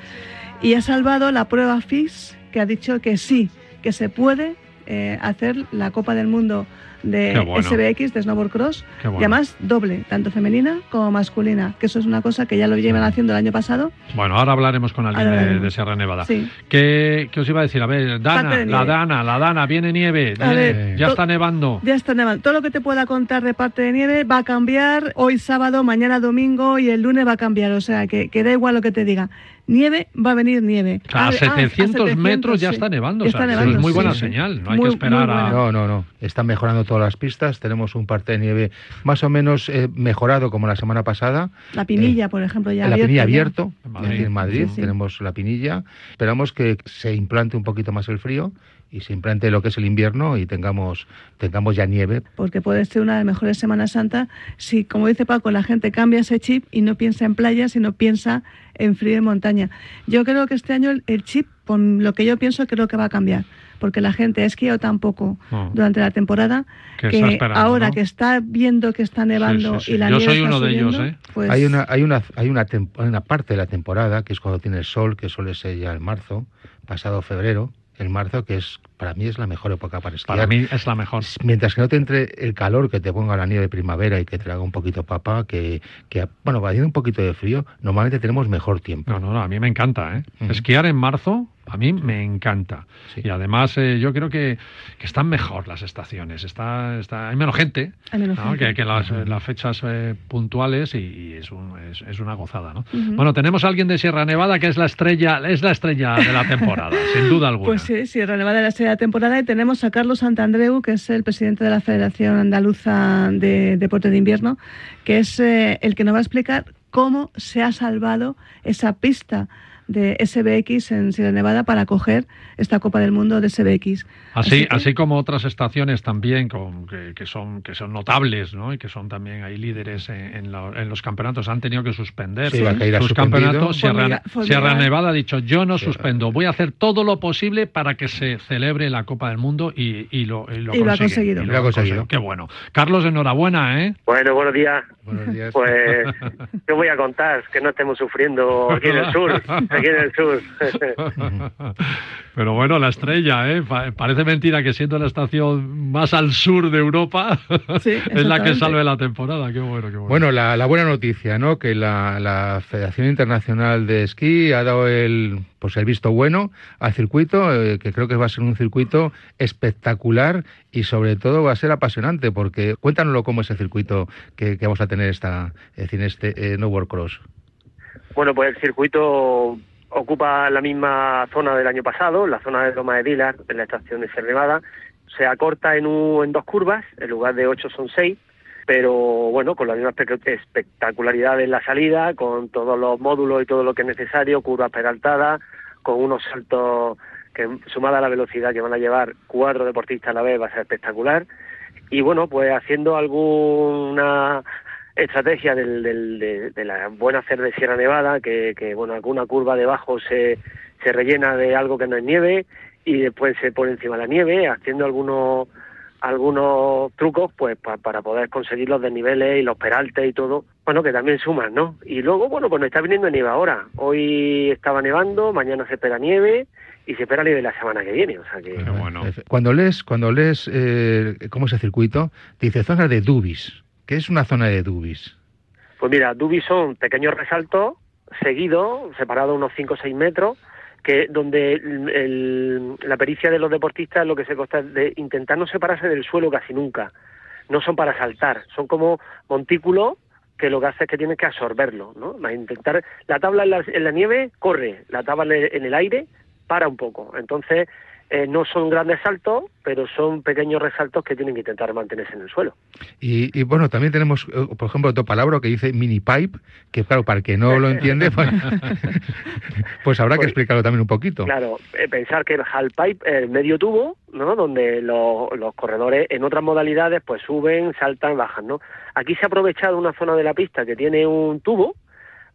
Y ha salvado la prueba FIS, que ha dicho que sí, que se puede eh, hacer la Copa del Mundo de bueno. SBX, de Snowboard Cross, bueno. y además doble, tanto femenina como masculina, que eso es una cosa que ya lo llevan haciendo el año pasado. Bueno, ahora hablaremos con alguien de, de, Sierra Nevada. Sí. ¿Qué, ¿Qué, os iba a decir? A ver, Dana, la Dana, la Dana, viene nieve, a ver, ya está nevando. Ya está nevando. Todo lo que te pueda contar de parte de nieve va a cambiar hoy sábado, mañana domingo y el lunes va a cambiar, o sea, que, que da igual lo que te diga nieve, va a venir nieve. A, a, 700, ah, a 700 metros ya sí. está nevando. Está o sea, nevando es muy sí, buena sí. señal. No hay muy, que esperar a. No, no, no. Están mejorando todas las pistas. Tenemos un parte de nieve más o menos eh, mejorado como la semana pasada. La pinilla, eh, por ejemplo, ya. La abierto, pinilla abierto. En Madrid, en Madrid sí, tenemos la pinilla. Esperamos que se implante un poquito más el frío y se implante lo que es el invierno y tengamos, tengamos ya nieve. Porque puede ser una de las mejores Semanas Santa si, como dice Paco, la gente cambia ese chip y no piensa en playa, sino piensa en frío y montaña. Yo creo que este año el, el chip, por lo que yo pienso, creo que va a cambiar. Porque la gente ha esquiado tan poco Oh. durante la temporada Que ahora ¿no? que está viendo que está nevando Sí, sí, sí. y la Yo nieve soy está uno de ellos, ¿eh? pues Hay una, hay una, hay una, tem- una parte de la temporada que es cuando tiene el sol, que suele ser ya en marzo, pasado febrero, en marzo, que es para mí es la mejor época para esquiar. Para mí es la mejor. Mientras que no te entre el calor que te ponga la nieve de primavera y que te haga un poquito papa, que, que bueno, va haciendo un poquito de frío, normalmente tenemos mejor tiempo. No, no, no, a mí me encanta, ¿eh? Esquiar en marzo, a mí me encanta. Sí. Y además eh, yo creo que, que están mejor las estaciones. Está, está, hay menos gente, Hay menos ¿no? gente. que, que las, las fechas eh, puntuales y, y es, un- es, es una gozada, ¿no? Ujú. Bueno, tenemos a alguien de Sierra Nevada que es la estrella, es la estrella de la temporada, sin duda alguna. Pues sí, Sierra Nevada de la estrella de temporada y tenemos a Carlos Santandreu, que es el presidente de la Federación Andaluza de Deporte de Invierno, que es eh, el que nos va a explicar cómo se ha salvado esa pista de SBX en Sierra Nevada para coger esta Copa del Mundo de SBX. Así, que- así como otras estaciones también con, que, que son, que son notables ¿no? y que son también ahí líderes en, en la- en los campeonatos, han tenido que suspender Sí, sus campeonatos. Sierra, Sierra Nevada ha dicho, yo no suspendo, voy a hacer todo lo posible para que se celebre la Copa del Mundo y, y lo, y lo Y lo ha conseguido. Y Lo ha conseguido. Qué bueno. Carlos, enhorabuena, ¿eh? Bueno, buenos días. Buenos días. Pues, ¿qué voy a contar? Que no estemos sufriendo aquí en el sur. Aquí en el sur. Pero bueno, la estrella, ¿eh? parece mentira que siendo la estación más al sur de Europa es la que salve la temporada. Qué bueno, qué bueno. Bueno, la, buena noticia, ¿no? Que la, Federación Internacional de Esquí ha dado el, pues el visto bueno al circuito, eh, que creo que va a ser un circuito espectacular y sobre todo va a ser apasionante, porque cuéntanoslo cómo es el circuito que, vamos a tener esta, en este eh, No World Cross. Bueno, pues el circuito ocupa la misma zona del año pasado, la zona de Loma de Dilar, en la estación de Sierra Nevada. Se acorta en, en dos curvas, en lugar de ocho son seis, pero bueno, con la misma espectacularidad en la salida, con todos los módulos y todo lo que es necesario, curvas peraltadas, con unos saltos que sumada a la velocidad que van a llevar cuatro deportistas a la vez va a ser espectacular. Y bueno, pues haciendo alguna estrategia del, del, de, la buena hacer de Sierra Nevada, que, que bueno, alguna curva debajo se, se rellena de algo que no es nieve y después se pone encima la nieve, haciendo algunos algunos trucos pues para poder conseguir los desniveles y los peraltes y todo, bueno, que también suman, ¿no? Y luego, bueno, pues nos está viniendo nieve ahora. Hoy estaba nevando, mañana se espera nieve y se espera nieve la semana que viene, o sea que... bueno. Cuando lees, cuando lees eh, cómo es el circuito, dice zona de Dubis. ¿Qué es una zona de dubis? Pues mira, dubis son pequeños resaltos seguidos, separados unos 5 o 6 metros, que donde la pericia de los deportistas lo que se consta de intentar no separarse del suelo casi nunca. No son para saltar, son como montículos que lo que hace es que tienes que absorberlo, ¿no? intentar la tabla en la, en la nieve corre, la tabla en el aire para un poco. Entonces eh, no son grandes saltos, pero son pequeños resaltos que tienen que intentar mantenerse en el suelo. Y, bueno, también tenemos, eh, por ejemplo, otro palabra que dice mini pipe, que claro, para el que no lo entiende, pues, pues, habrá que pues, explicarlo también un poquito. Claro, eh, pensar que el half pipe, el medio tubo, ¿no? donde los, los corredores en otras modalidades pues suben, saltan, bajan. ¿no? Aquí se ha aprovechado una zona de la pista que tiene un tubo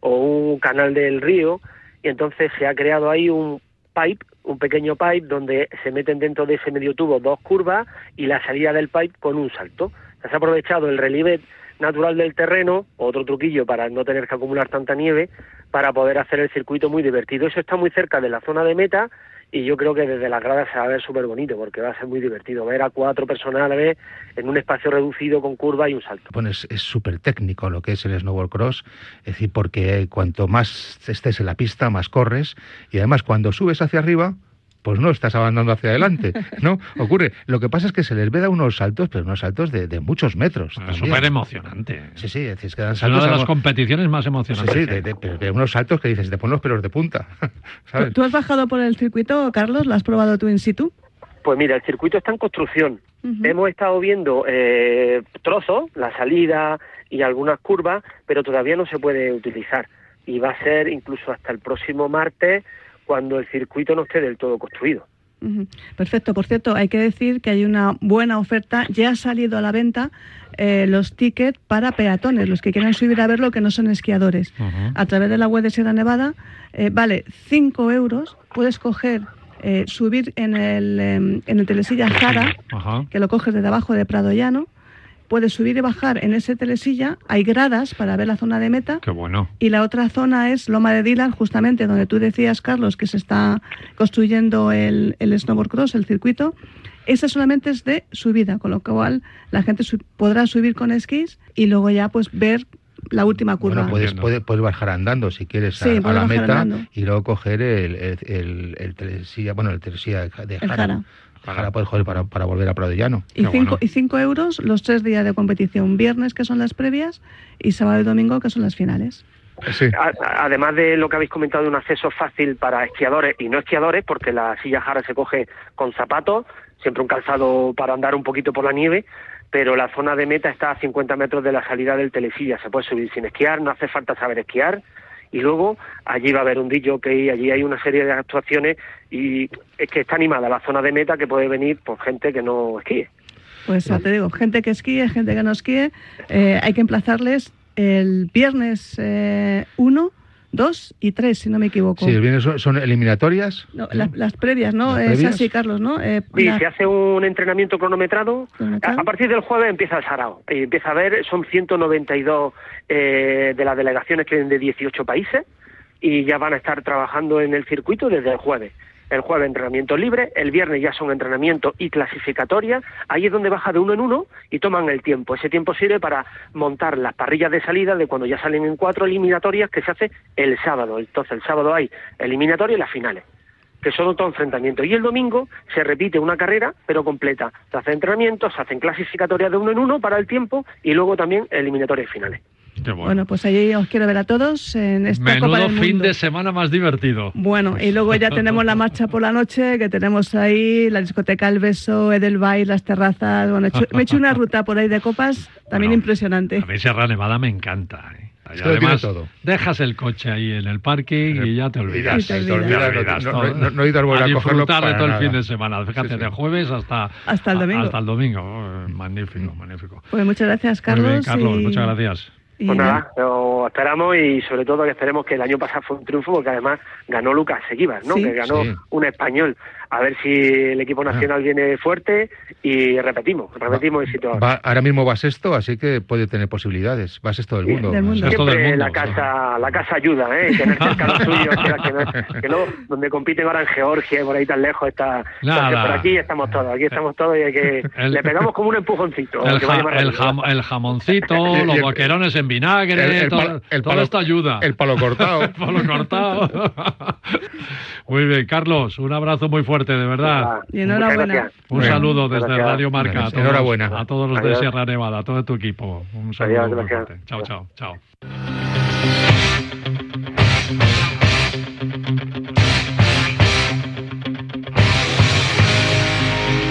o un canal del río y entonces se ha creado ahí un pipe un pequeño pipe donde se meten dentro de ese medio tubo dos curvas y la salida del pipe con un salto. Se ha aprovechado el relieve natural del terreno, otro truquillo para no tener que acumular tanta nieve, para poder hacer el circuito muy divertido. Eso está muy cerca de la zona de meta y yo creo que desde las gradas se va a ver súper bonito porque va a ser muy divertido ver a cuatro personas a la vez en un espacio reducido con curva y un salto. Bueno, es súper técnico lo que es el snowboard cross, es decir, porque cuanto más estés en la pista, más corres y además cuando subes hacia arriba, pues no estás avanzando hacia adelante, ¿no? Ocurre. Lo que pasa es que se les ve da unos saltos, pero unos saltos de, muchos metros. Es súper emocionante. Sí, sí, es que dan saltos. Es una de las competiciones más emocionantes. Sí, sí, de, unos saltos que dices, te ponen los pelos de punta. ¿Tú has bajado por el circuito, Carlos? ¿Lo has probado tú in situ? Pues mira, el circuito está en construcción. Hemos estado viendo eh, trozos, la salida y algunas curvas, pero todavía no se puede utilizar. Y va a ser incluso hasta el próximo martes cuando el circuito no esté del todo construido. Perfecto. Por cierto, hay que decir que hay una buena oferta. Ya ha salido a la venta eh, los tickets para peatones, los que quieran subir a verlo que no son esquiadores. A través de la web de Sierra Nevada, eh, vale 5 euros. Puedes coger, eh, subir en el, em, en el telesilla Zara, que lo coges desde abajo de Prado Llano puedes subir y bajar en ese telesilla, hay gradas para ver la zona de meta. Qué bueno. Y la otra zona es Loma de Dilar, justamente donde tú decías, Carlos, que se está construyendo el, el snowboard cross, el circuito. Esa solamente es de subida, con lo cual la gente podrá subir con esquís y luego ya pues ver la última curva. puedes, puedes, bajar andando si quieres a, la meta y luego coger el, el, telesilla, bueno, el telesilla de Jara para poder joder para, para volver a Prado Llano. Y cinco, y cinco euros los tres días de competición, viernes que son las previas y sábado y domingo que son las finales. Sí. Además de lo que habéis comentado de un acceso fácil para esquiadores y no esquiadores, porque la silla jara se coge con zapatos, siempre un calzado para andar un poquito por la nieve, pero la zona de meta está a 50 metros de la salida del telesilla, se puede subir sin esquiar, no hace falta saber esquiar, y luego allí va a haber un DJ, allí hay una serie de actuaciones y es que está animada la zona de meta que puede venir por gente que no esquíe. Pues ya te digo, gente que esquíe, gente que no esquíe, eh, hay que emplazarles el viernes 1 eh, dos y tres, si no me equivoco. Sí, son, eliminatorias. las, previas, ¿no? es así, Carlos, ¿no? Eh, sí, se hace un entrenamiento cronometrado. A, partir del jueves empieza el sarao. Y empieza a ver, son 192 eh, de las delegaciones que vienen de 18 países. y ya van a estar trabajando en el circuito desde el jueves. El jueves entrenamiento libre, el viernes ya son entrenamiento y clasificatoria. Ahí es donde baja de uno en uno y toman el tiempo. Ese tiempo sirve para montar las parrillas de salida de cuando ya salen en cuatro eliminatorias que se hace el sábado. Entonces el sábado hay eliminatoria y las finales que son otro enfrentamiento. Y el domingo se repite una carrera, pero completa. Se hacen entrenamientos, se hacen clasificatorias de uno en uno para el tiempo y luego también eliminatorias finales. Bueno. pues allí os quiero ver a todos en esta Menudo Copa del fin Mundo. de semana más divertido. Bueno, y luego ya tenemos la marcha por la noche, que tenemos ahí la discoteca El Beso, Edelweiss, las terrazas. Bueno, he hecho- me he hecho una ruta por ahí de copas también impresionante. A mí Sierra Nevada me encanta. ¿eh? Y además, todo. dejas el coche ahí en el parking y ya te olvidas. Y te olvidas. Te olvidas, no- no- no- no necesitas volver a cogerlo disfrutar de para todo el fin de semana. Fíjate, Sí, sí. de jueves hasta, Hasta el domingo. Hasta el domingo. Oh, magnífico, magnífico. Pues muchas gracias, Muy bien, Carlos. Carlos, y- muchas gracias. Y Pues nada. lo esperamos y sobre todo que esperemos que el año pasado fue un triunfo porque además ganó Lucas Seguivas, ¿no? Sí. Que ganó Sí. un español. A ver si el equipo nacional viene fuerte y repetimos, repetimos el sitio. Va- ahora mismo va sexto, así que puede tener posibilidades. Va sexto del mundo. Del mundo. Sexto del Siempre mundo, la casa, la casa ayuda, ¿eh? Tener cerca los suyos, que, que no- que no- donde compiten ahora en Georgia, por ahí tan lejos, está. Nada. por aquí estamos todos, aquí estamos todos y hay que El- le pegamos como un empujoncito. El, ja- el jam- el jamoncito, los boquerones en vinagre, el- el todo, palo- palo- esto ayuda. El palo cortado. El palo cortado. muy bien, Carlos, un abrazo muy fuerte, de verdad. Y enhorabuena. Un Bueno, saludo desde gracias. Radio Marca a Gracias. todos, Enhorabuena. a todos los de. Sierra Nevada, a todo tu equipo. Un saludo Adiós, muy gracias. fuerte. Chao, chao, chao.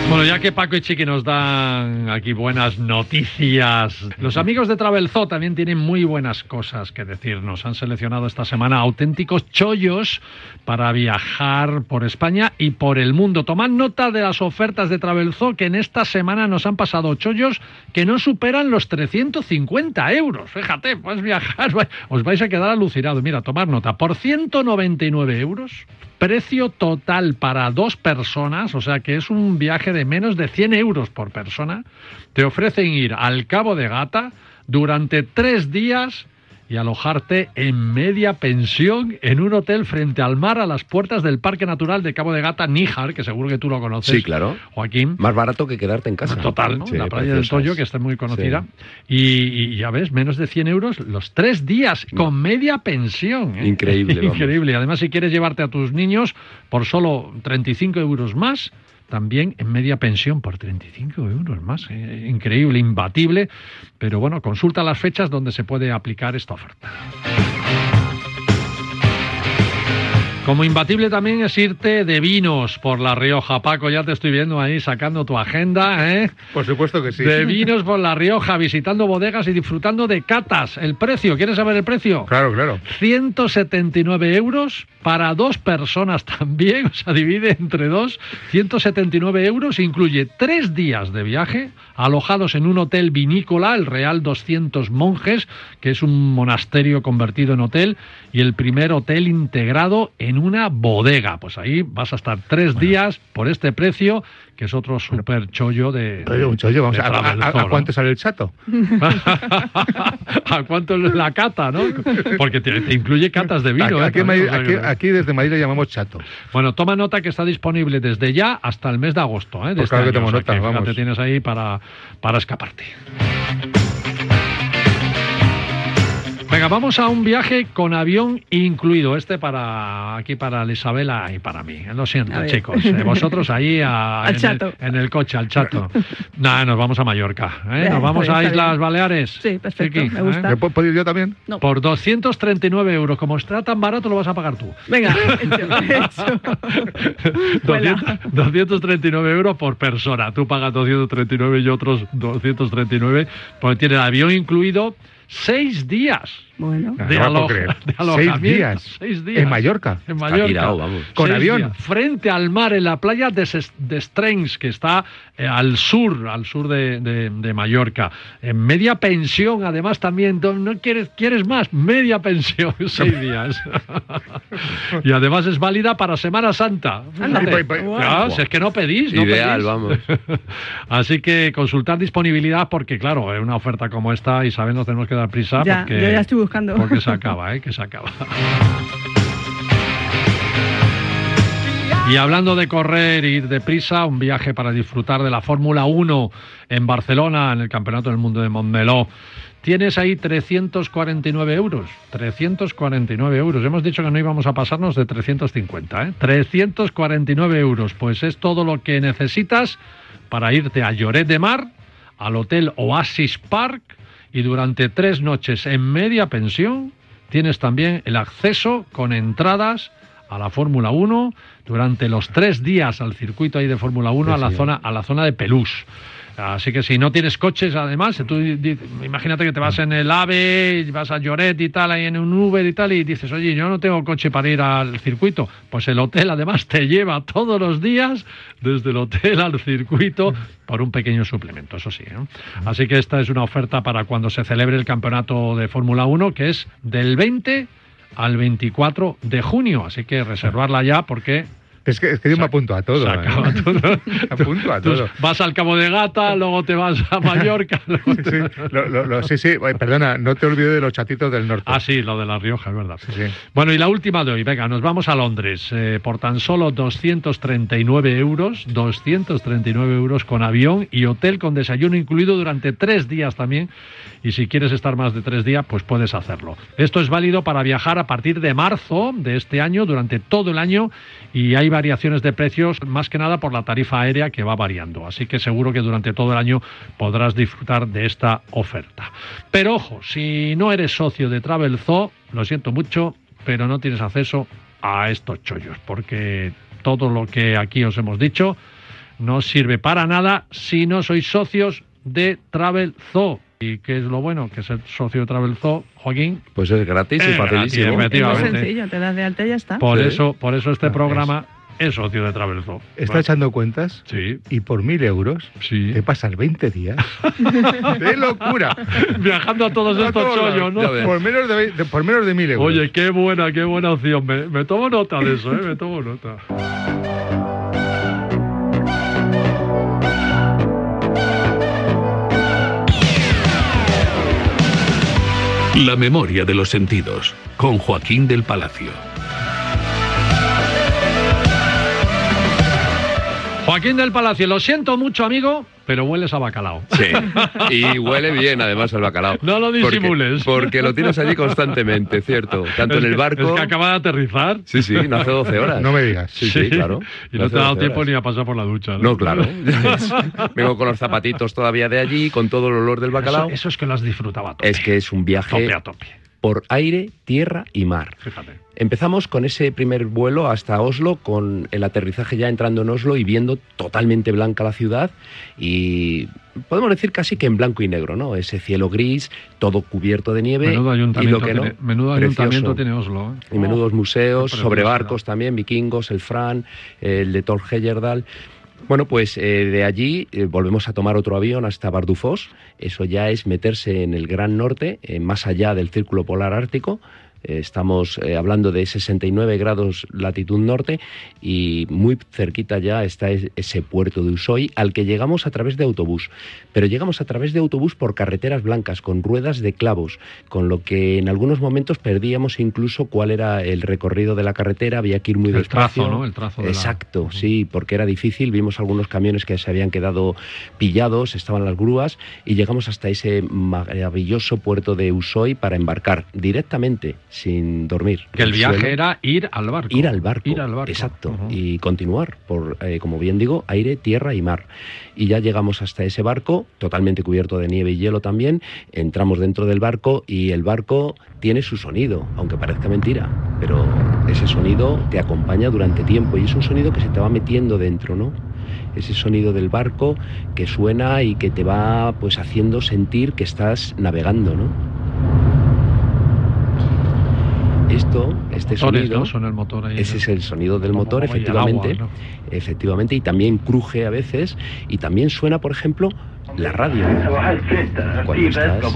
Bueno, ya que Paco y Chiqui nos dan aquí buenas noticias, los amigos de Travelzoo también tienen muy buenas cosas que decirnos. Han seleccionado esta semana auténticos chollos para viajar por España y por el mundo. Tomad nota de las ofertas de Travelzoo que en esta semana nos han pasado chollos que no superan los 350 euros. Fíjate, puedes viajar, os vais a quedar alucinados. Mira, tomad nota, por 199 euros Precio total para dos personas, o sea que es un viaje de menos de 100 euros por persona. Te ofrecen ir al Cabo de Gata durante tres días y alojarte en media pensión en un hotel frente al mar a las puertas del Parque Natural de Cabo de Gata, Níjar, que seguro que tú lo conoces. Sí, claro. Joaquín. Más barato que quedarte en casa. Total, ¿no? Sí, la playa del. Toyo, que está muy conocida. Y, y ya ves, menos de 100 euros los tres días, con media pensión. ¿eh? Increíble, vamos. Increíble. Además, si quieres llevarte a tus niños por solo 35 euros más, también en media pensión por 35 euros más. ¿eh? Increíble, imbatible. Pero bueno, consulta las fechas donde se puede aplicar esta oferta. Como imbatible también es irte de vinos por La Rioja. Paco, ya te estoy viendo ahí sacando tu agenda, ¿eh? Por supuesto que sí. De vinos por La Rioja, visitando bodegas y disfrutando de catas. El precio, ¿quieres saber el precio? Claro, claro. 179 euros para dos personas también, o sea, divide entre dos. 179 euros, incluye tres días de viaje, alojados en un hotel vinícola, el Real 200 Monjes, que es un monasterio convertido en hotel, y el primer hotel integrado en una bodega. Pues ahí vas a estar tres días por este precio, que es otro super chollo de. Un chollo, vamos de a, a- a- ¿a cuánto sale el chato? ¿A cuánto es la cata, no? Porque te, te incluye catas de vino. Aquí, ¿eh? Madrid- aquí- que- aquí desde Madrid le llamamos chato. Bueno, toma nota que está disponible desde ya hasta el mes de agosto. ¿eh? de Pues este claro que año. tomo O sea nota, que vamos. tienes ahí para, para escaparte. Venga, vamos a un viaje con avión incluido. Este para aquí para la Isabela y para mí. Lo siento, chicos. Eh, Vosotros ahí a- Al en, chato. El, en el coche, al chato. Nada, nos vamos a Mallorca. ¿eh? Nos vamos a Islas bien. Baleares. Sí, perfecto, Chiqui, me gusta. ¿eh? ¿Puedo puedo ir yo también? No. Por 239 euros. Como está tan barato, lo vas a pagar tú. Venga, hecho, hecho. 200 239 euros por persona. Tú pagas 239 y otros 239, porque tiene el avión incluido seis días Bueno. No, de, no creer. de Seis días. Seis días. En Mallorca. En Mallorca. tirado, vamos. Con Seis avión. días, frente al mar, en la playa de, de Strens, que está eh, al sur, al sur de, de- de Mallorca. En media pensión, además, también. ¿No no quieres, quieres más? Media pensión, seis días. y además es válida para Semana Santa. Fíjate. Ya, Buah. si es que no pedís, no Ideal, pedís. vamos. Así que consultar disponibilidad, porque claro, en una oferta como esta, Isabel, nos tenemos que dar prisa. Ya, porque, yo ya estoy porque se acaba, ¿eh? Que se acaba. Y hablando de correr y de prisa, un viaje para disfrutar de la Fórmula 1 en Barcelona, en el Campeonato del Mundo de Montmeló. Tienes ahí 349 euros. 349 euros. Hemos dicho que no íbamos a pasarnos de 350. ¿eh? 349 euros. Pues es todo lo que necesitas para irte a Lloret de Mar, al Hotel Oasis Park y durante tres noches en media pensión tienes también el acceso con entradas a la Fórmula 1 durante los tres días al circuito ahí de Fórmula 1 a la zona a la zona de Pelús. Así que si no tienes coches, además, imagínate que te vas en el AVE, vas a Lloret y tal, ahí en un Uber y tal, y dices, oye, yo no tengo coche para ir al circuito. Pues el hotel además te lleva todos los días desde el hotel al circuito por un pequeño suplemento, eso sí. ¿eh? Así que esta es una oferta para cuando se celebre el campeonato de Fórmula 1, que es del 20 al 24 de junio. Así que reservarla ya porque es que, es que yo me apunto a todo. Se acaba ¿eh? todo. apunto a todo. Vas al Cabo de Gata, luego te vas a Mallorca. sí, sí, lo, lo, lo, sí, sí, perdona, no te olvides de los chatitos del norte. Ah, sí, lo de La Rioja, es verdad. Sí, sí. Bueno, y la última de hoy, venga, nos vamos a Londres eh, por tan solo 239 euros, 239 euros con avión y hotel con desayuno incluido durante tres días también. Y si quieres estar más de tres días, pues puedes hacerlo. Esto es válido para viajar a partir de marzo de este año, durante todo el año, y hay variaciones de precios, más que nada por la tarifa aérea que va variando. Así que seguro que durante todo el año podrás disfrutar de esta oferta. Pero ojo, si no eres socio de Travel Zoo, lo siento mucho, pero no tienes acceso a estos chollos, porque todo lo que aquí os hemos dicho no sirve para nada si no sois socios de Travel Zoo. ¿Y qué es lo bueno? Que ser socio de Travel Zoo, Joaquín. Pues es gratis y facilísimo. Es muy sencillo, te das de alta y ya está. Por, sí. eso, por eso este programa es socio de Travel Zoo. ¿Está echando cuentas? Sí. ¿Y por mil euros? Sí. ¿Te pasas 20 días? ¡Qué locura! Viajando a todos estos chollos, ¿no? Por menos de, de, por menos de mil euros. Oye, qué buena, qué buena opción. Me, me tomo nota de eso, ¿eh? Me tomo nota. La memoria de los sentidos, con Joaquín del Palacio. Joaquín del Palacio, lo siento mucho, amigo, pero hueles a bacalao. Sí, y huele bien además el bacalao. No lo disimules. Porque, porque lo tienes allí constantemente, ¿cierto? Tanto es en el barco... Que, es que acaba de aterrizar. Sí, sí, no hace 12 horas. No me digas. Sí, sí, sí claro. Y no, no te ha dado tiempo horas. ni a pasar por la ducha. No, no claro. Vengo con los zapatitos todavía de allí, con todo el olor del bacalao. Eso, eso es que lo has disfrutado a tope. Es que es un viaje... Tope a tope. Por aire, tierra y mar. Fíjate. Empezamos con ese primer vuelo hasta Oslo, con el aterrizaje ya entrando en Oslo y viendo totalmente blanca la ciudad y podemos decir casi que en blanco y negro, ¿no? Ese cielo gris, todo cubierto de nieve. Menudo ayuntamiento, y lo que tiene, no, menudo ayuntamiento tiene Oslo. ¿eh? Y menudos museos, sobre barcos también, vikingos, el Fran, el de Thor Heyerdahl. Bueno, pues eh, de allí eh, volvemos a tomar otro avión hasta Bardufoss. Eso ya es meterse en el Gran Norte, eh, más allá del Círculo Polar Ártico. Estamos eh, hablando de 69 grados latitud norte y muy cerquita ya está ese puerto de Ushuaia al que llegamos a través de autobús. Pero llegamos a través de autobús por carreteras blancas con ruedas de clavos, con lo que en algunos momentos perdíamos incluso cuál era el recorrido de la carretera, había que ir muy el despacio. Trazo, ¿no? El trazo de Exacto, la... sí, porque era difícil. Vimos algunos camiones que se habían quedado pillados, estaban las grúas y llegamos hasta ese maravilloso puerto de Ushuaia para embarcar directamente sin dormir. Que el viaje suelo. era ir al barco. Ir al barco. Ir al barco. Exacto. Uh -huh. Y continuar por, eh, como bien digo, aire, tierra y mar. Y ya llegamos hasta ese barco, totalmente cubierto de nieve y hielo también. Entramos dentro del barco y el barco tiene su sonido, aunque parezca mentira. Pero ese sonido te acompaña durante tiempo y es un sonido que se te va metiendo dentro, ¿no? ese sonido del barco que suena y que te va pues haciendo sentir que estás navegando, ¿no? Esto, este sonido, ¿no? Son el motor ahí, ese ¿no? es el sonido del motor, efectivamente, agua, ¿no? efectivamente, y también cruje a veces, y también suena, por ejemplo, la radio. Cuando estás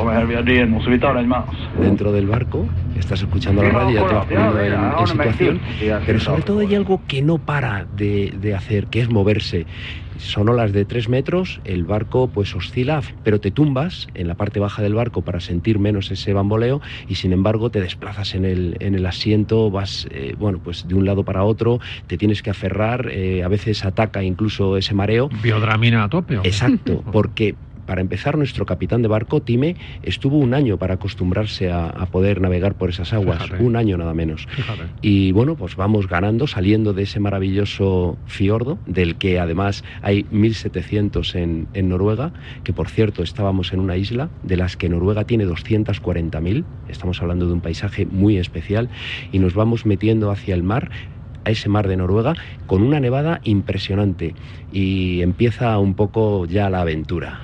dentro del barco, estás escuchando la radio, ya te vas poniendo en, en situación, pero sobre todo hay algo que no para de, de hacer, que es moverse son olas de 3 metros, el barco pues oscila, pero te tumbas en la parte baja del barco para sentir menos ese bamboleo y sin embargo te desplazas en el, en el asiento, vas eh, bueno pues de un lado para otro, te tienes que aferrar, eh, a veces ataca incluso ese mareo. Biodramina a tope. Exacto, porque para empezar, nuestro capitán de barco, Time, estuvo un año para acostumbrarse a, poder navegar por esas aguas, un año nada menos. Y bueno, pues vamos ganando, saliendo de ese maravilloso fiordo, del que además hay 1700 en, en Noruega, que por cierto estábamos en una isla, de las que Noruega tiene 240.000, estamos hablando de un paisaje muy especial, y nos vamos metiendo hacia el mar a ese mar de Noruega con una nevada impresionante. Y empieza un poco ya la aventura.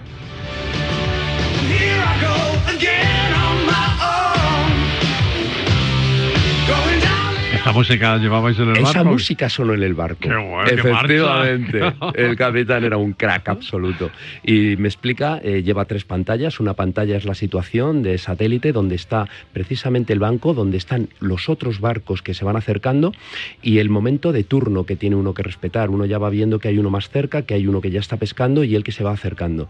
here I go. ¿Esa música llevabais en el barco? Esa música sonó en el barco. Qué bueno, Efectivamente. el capitán era un crack absoluto. Y me explica, eh, lleva tres pantallas. Una pantalla es la situación de satélite, donde está precisamente el banco, donde están los otros barcos que se van acercando y el momento de turno que tiene uno que respetar. Uno ya va viendo que hay uno más cerca, que hay uno que ya está pescando y el que se va acercando.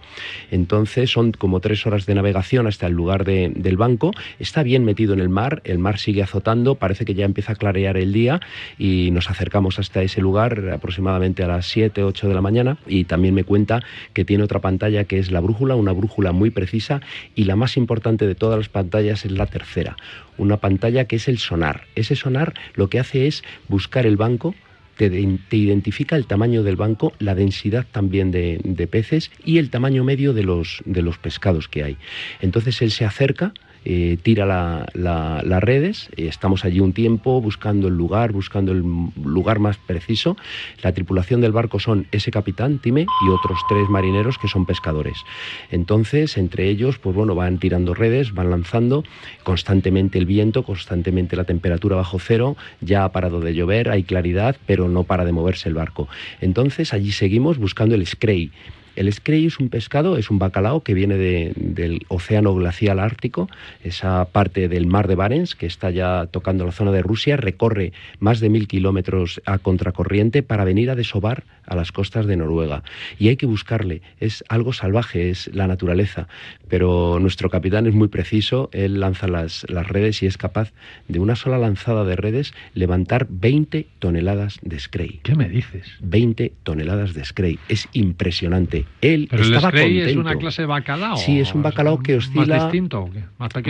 Entonces son como tres horas de navegación hasta el lugar del banco. Está bien metido en el mar, el mar sigue azotando, parece que ya empieza a clarear el día y nos acercamos hasta ese lugar aproximadamente a las 7, 8 de la mañana y también me cuenta que tiene otra pantalla que es la brújula, una brújula muy precisa y la más importante de todas las pantallas es la tercera, una pantalla que es el sonar. Ese sonar lo que hace es buscar el banco, te, identifica el tamaño del banco, la densidad también de, de, peces y el tamaño medio de los, de los pescados que hay. Entonces él se acerca, eh, tira las redes, estamos allí un tiempo buscando el lugar, buscando el lugar más preciso. La tripulación del barco son ese capitán, Time, y otros tres marineros que son pescadores. Entonces, entre ellos, pues bueno, van tirando redes, van lanzando constantemente el viento, constantemente la temperatura bajo cero, ya ha parado de llover, hay claridad, pero no para de moverse el barco. Entonces, allí seguimos buscando el Scray. El scray es un pescado, es un bacalao que viene del océano glacial ártico, esa parte del mar de Barents que está ya tocando la zona de Rusia, recorre más de mil kilómetros a contracorriente para venir a desovar a las costas de Noruega. Y hay que buscarle, es algo salvaje, es la naturaleza, pero nuestro capitán es muy preciso, él lanza las, las redes y es capaz de una sola lanzada de redes levantar 20 toneladas de scray. ¿Qué me dices? 20 toneladas de scray, es impresionante. Él ¿Pero estaba el contento. es una clase de bacalao? Sí, es un bacalao que oscila... ¿Más distinto.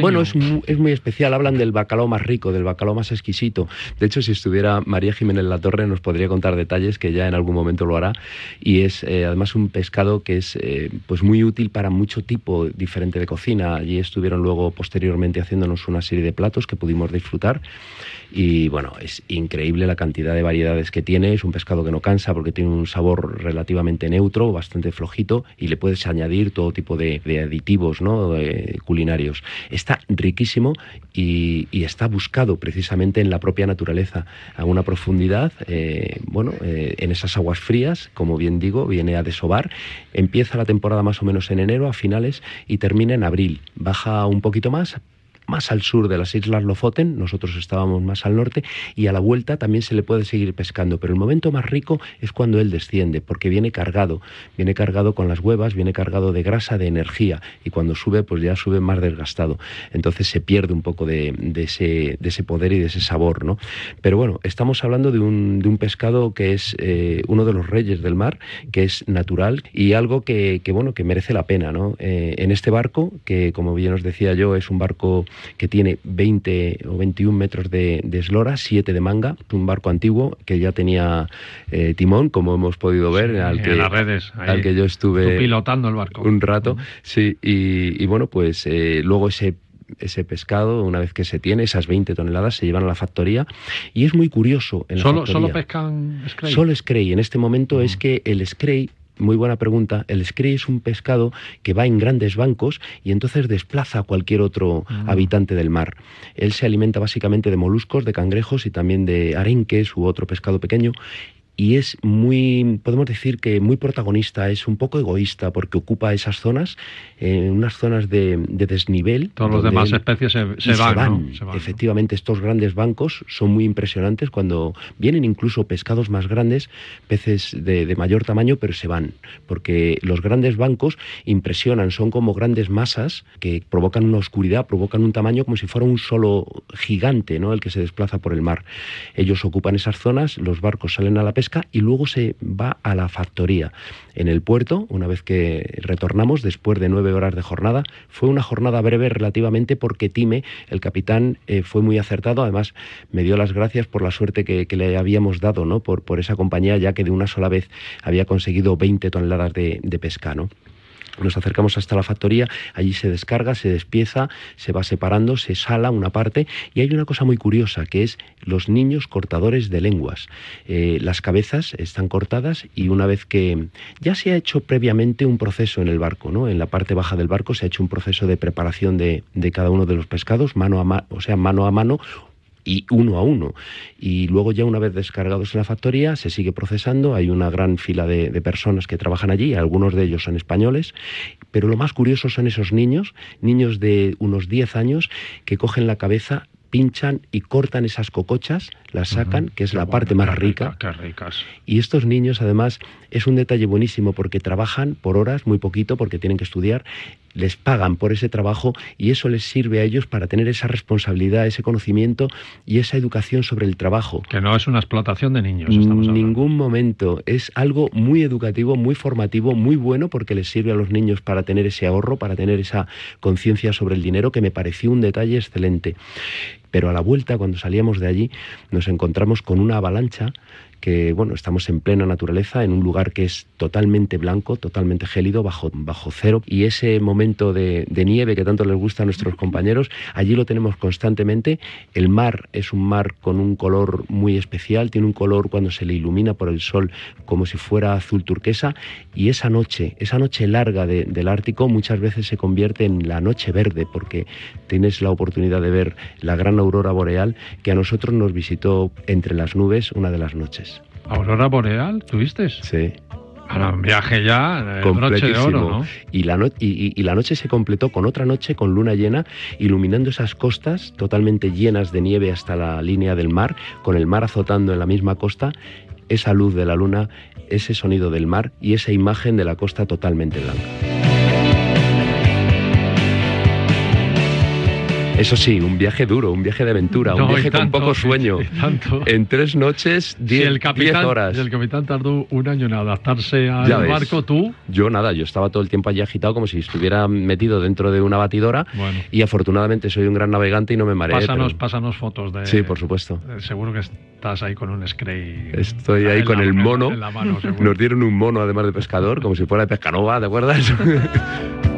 Bueno, es muy, es muy especial. Hablan del bacalao más rico, del bacalao más exquisito. De hecho, si estuviera María Jiménez La Torre nos podría contar detalles que ya en algún momento lo hará. Y es eh, además un pescado que es eh, pues muy útil para mucho tipo diferente de cocina. Allí estuvieron luego posteriormente haciéndonos una serie de platos que pudimos disfrutar. Y bueno, es increíble la cantidad de variedades que tiene. Es un pescado que no cansa porque tiene un sabor relativamente neutro, bastante flojito, y le puedes añadir todo tipo de, aditivos ¿no? culinarios. Está riquísimo y, está buscado precisamente en la propia naturaleza, a una profundidad, eh, bueno, eh, en esas aguas frías, como bien digo, viene a desovar. Empieza la temporada más o menos en enero, a finales, y termina en abril. Baja un poquito más, más al sur de las Islas Lofoten, nosotros estábamos más al norte, y a la vuelta también se le puede seguir pescando, pero el momento más rico es cuando él desciende, porque viene cargado, viene cargado con las huevas, viene cargado de grasa, de energía, y cuando sube, pues ya sube más desgastado. Entonces se pierde un poco de, ese, de ese, poder y de ese sabor, ¿no? Pero bueno, estamos hablando de un, de un pescado que es eh, uno de los reyes del mar, que es natural y algo que, bueno, que merece la pena, ¿no? Eh, en este barco, que como bien os decía yo, es un barco que tiene 20 o 21 metros de, eslora, 7 de manga, un barco antiguo que ya tenía eh, timón, como hemos podido ver, al, que, las redes, al que yo estuve pilotando el barco. Un rato, sí, y, bueno, pues eh, luego ese ese pescado, una vez que se tiene, esas 20 toneladas se llevan a la factoría. Y es muy curioso. En ¿Solo, ¿Solo pescan Scray? Solo Scray. En este momento es que el Scray muy buena pregunta. El scray es un pescado que va en grandes bancos y entonces desplaza a cualquier otro mm. habitante del mar. Él se alimenta básicamente de moluscos, de cangrejos y también de arenques u otro pescado pequeño y es muy, podemos decir que muy protagonista, es un poco egoísta porque ocupa esas zonas, eh, unas zonas de, desnivel. Todos los demás especies se, van, Efectivamente, estos grandes bancos son muy impresionantes cuando vienen incluso pescados más grandes, peces de, de mayor tamaño, pero se van, porque los grandes bancos impresionan, son como grandes masas que provocan una oscuridad, provocan un tamaño como si fuera un solo gigante, ¿no? El que se desplaza por el mar. Ellos ocupan esas zonas, los barcos salen a la pesca y luego se va a la factoría. En el puerto, una vez que retornamos, después de nueve horas de jornada, fue una jornada breve relativamente porque Time, el capitán, eh, fue muy acertado. Además, me dio las gracias por la suerte que, le habíamos dado, ¿no? Por, por esa compañía, ya que de una sola vez había conseguido 20 toneladas de, de pesca. Nos acercamos hasta la factoría, allí se descarga, se despieza, se va separando, se sala una parte y hay una cosa muy curiosa que es los niños cortadores de lenguas. Eh, las cabezas están cortadas y una vez que ya se ha hecho previamente un proceso en el barco, ¿no? En la parte baja del barco se ha hecho un proceso de preparación de, de cada uno de los pescados, mano a mano, o sea, mano a mano, y uno a uno. Y luego ya una vez descargados en la factoría se sigue procesando, hay una gran fila de, personas que trabajan allí, algunos de ellos son españoles, pero lo más curioso son esos niños, niños de unos 10 años que cogen la cabeza pinchan y cortan esas cocochas, las sacan, que es la parte más rica. ricas. Y estos niños, además, es un detalle buenísimo porque trabajan por horas, muy poquito, porque tienen que estudiar, les pagan por ese trabajo y eso les sirve a ellos para tener esa responsabilidad, ese conocimiento y esa educación sobre el trabajo. Que no es una explotación de niños. En ningún momento. Es algo muy educativo, muy formativo, muy bueno porque les sirve a los niños para tener ese ahorro, para tener esa conciencia sobre el dinero, que me pareció un detalle excelente. Pero a la vuelta, cuando salíamos de allí, nos encontramos con una avalancha que bueno, estamos en plena naturaleza, en un lugar que es totalmente blanco, totalmente gélido, bajo, bajo cero, y ese momento de, nieve que tanto les gusta a nuestros compañeros, allí lo tenemos constantemente. El mar es un mar con un color muy especial, tiene un color cuando se le ilumina por el sol como si fuera azul turquesa, y esa noche, esa noche larga del Ártico muchas veces se convierte en la noche verde, porque tienes la oportunidad de ver la gran aurora boreal que a nosotros nos visitó entre las nubes una de las noches. ¿Aurora Boreal tuviste? Sí. Para un viaje ya, el broche de oro, ¿no? Y la, y, la noche se completó con otra noche con luna llena, iluminando esas costas totalmente llenas de nieve hasta la línea del mar, con el mar azotando en la misma costa, esa luz de la luna, ese sonido del mar y esa imagen de la costa totalmente blanca. Eso sí, un viaje duro, un viaje de aventura, un viaje con poco sueño. En tres noches, diez, horas. Si el capitán tardó un año en adaptarse al barco, ¿tú? Yo nada, yo estaba todo el tiempo allí agitado como si estuviera metido dentro de una batidora y afortunadamente soy un gran navegante y no me mareé. Pásanos, pásanos fotos de... Sí, por supuesto. seguro que estás ahí con un scray. Estoy ahí con el mono. Nos dieron un mono además de pescador, como si fuera de pescanova, ¿te acuerdas?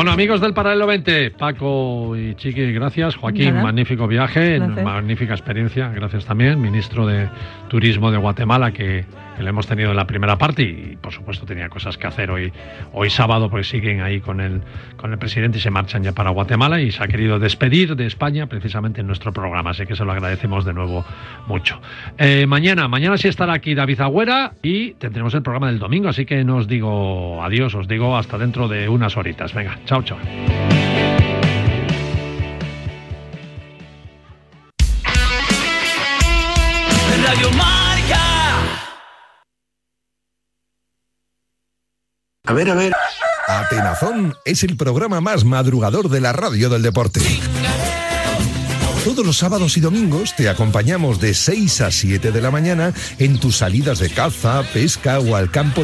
Bueno, amigos del Paralelo 20, Paco y Chiqui, gracias. Joaquín, magnífico viaje, magnífica experiencia. Gracias también, ministro de Turismo de Guatemala, que que le hemos tenido en la primera parte y por supuesto tenía cosas que hacer hoy, hoy sábado porque siguen ahí con el, con el presidente y se marchan ya para Guatemala y se ha querido despedir de España precisamente en nuestro programa, así que se lo agradecemos de nuevo mucho. Eh, mañana, mañana sí estará aquí David Agüera y tendremos el programa del domingo, así que nos digo adiós, os digo hasta dentro de unas horitas. Venga, chao, chao. A ver, a ver. Atenazón es el programa más madrugador de la radio del deporte. Todos los sábados y domingos te acompañamos de 6 a 7 de la mañana en tus salidas de caza, pesca o al campo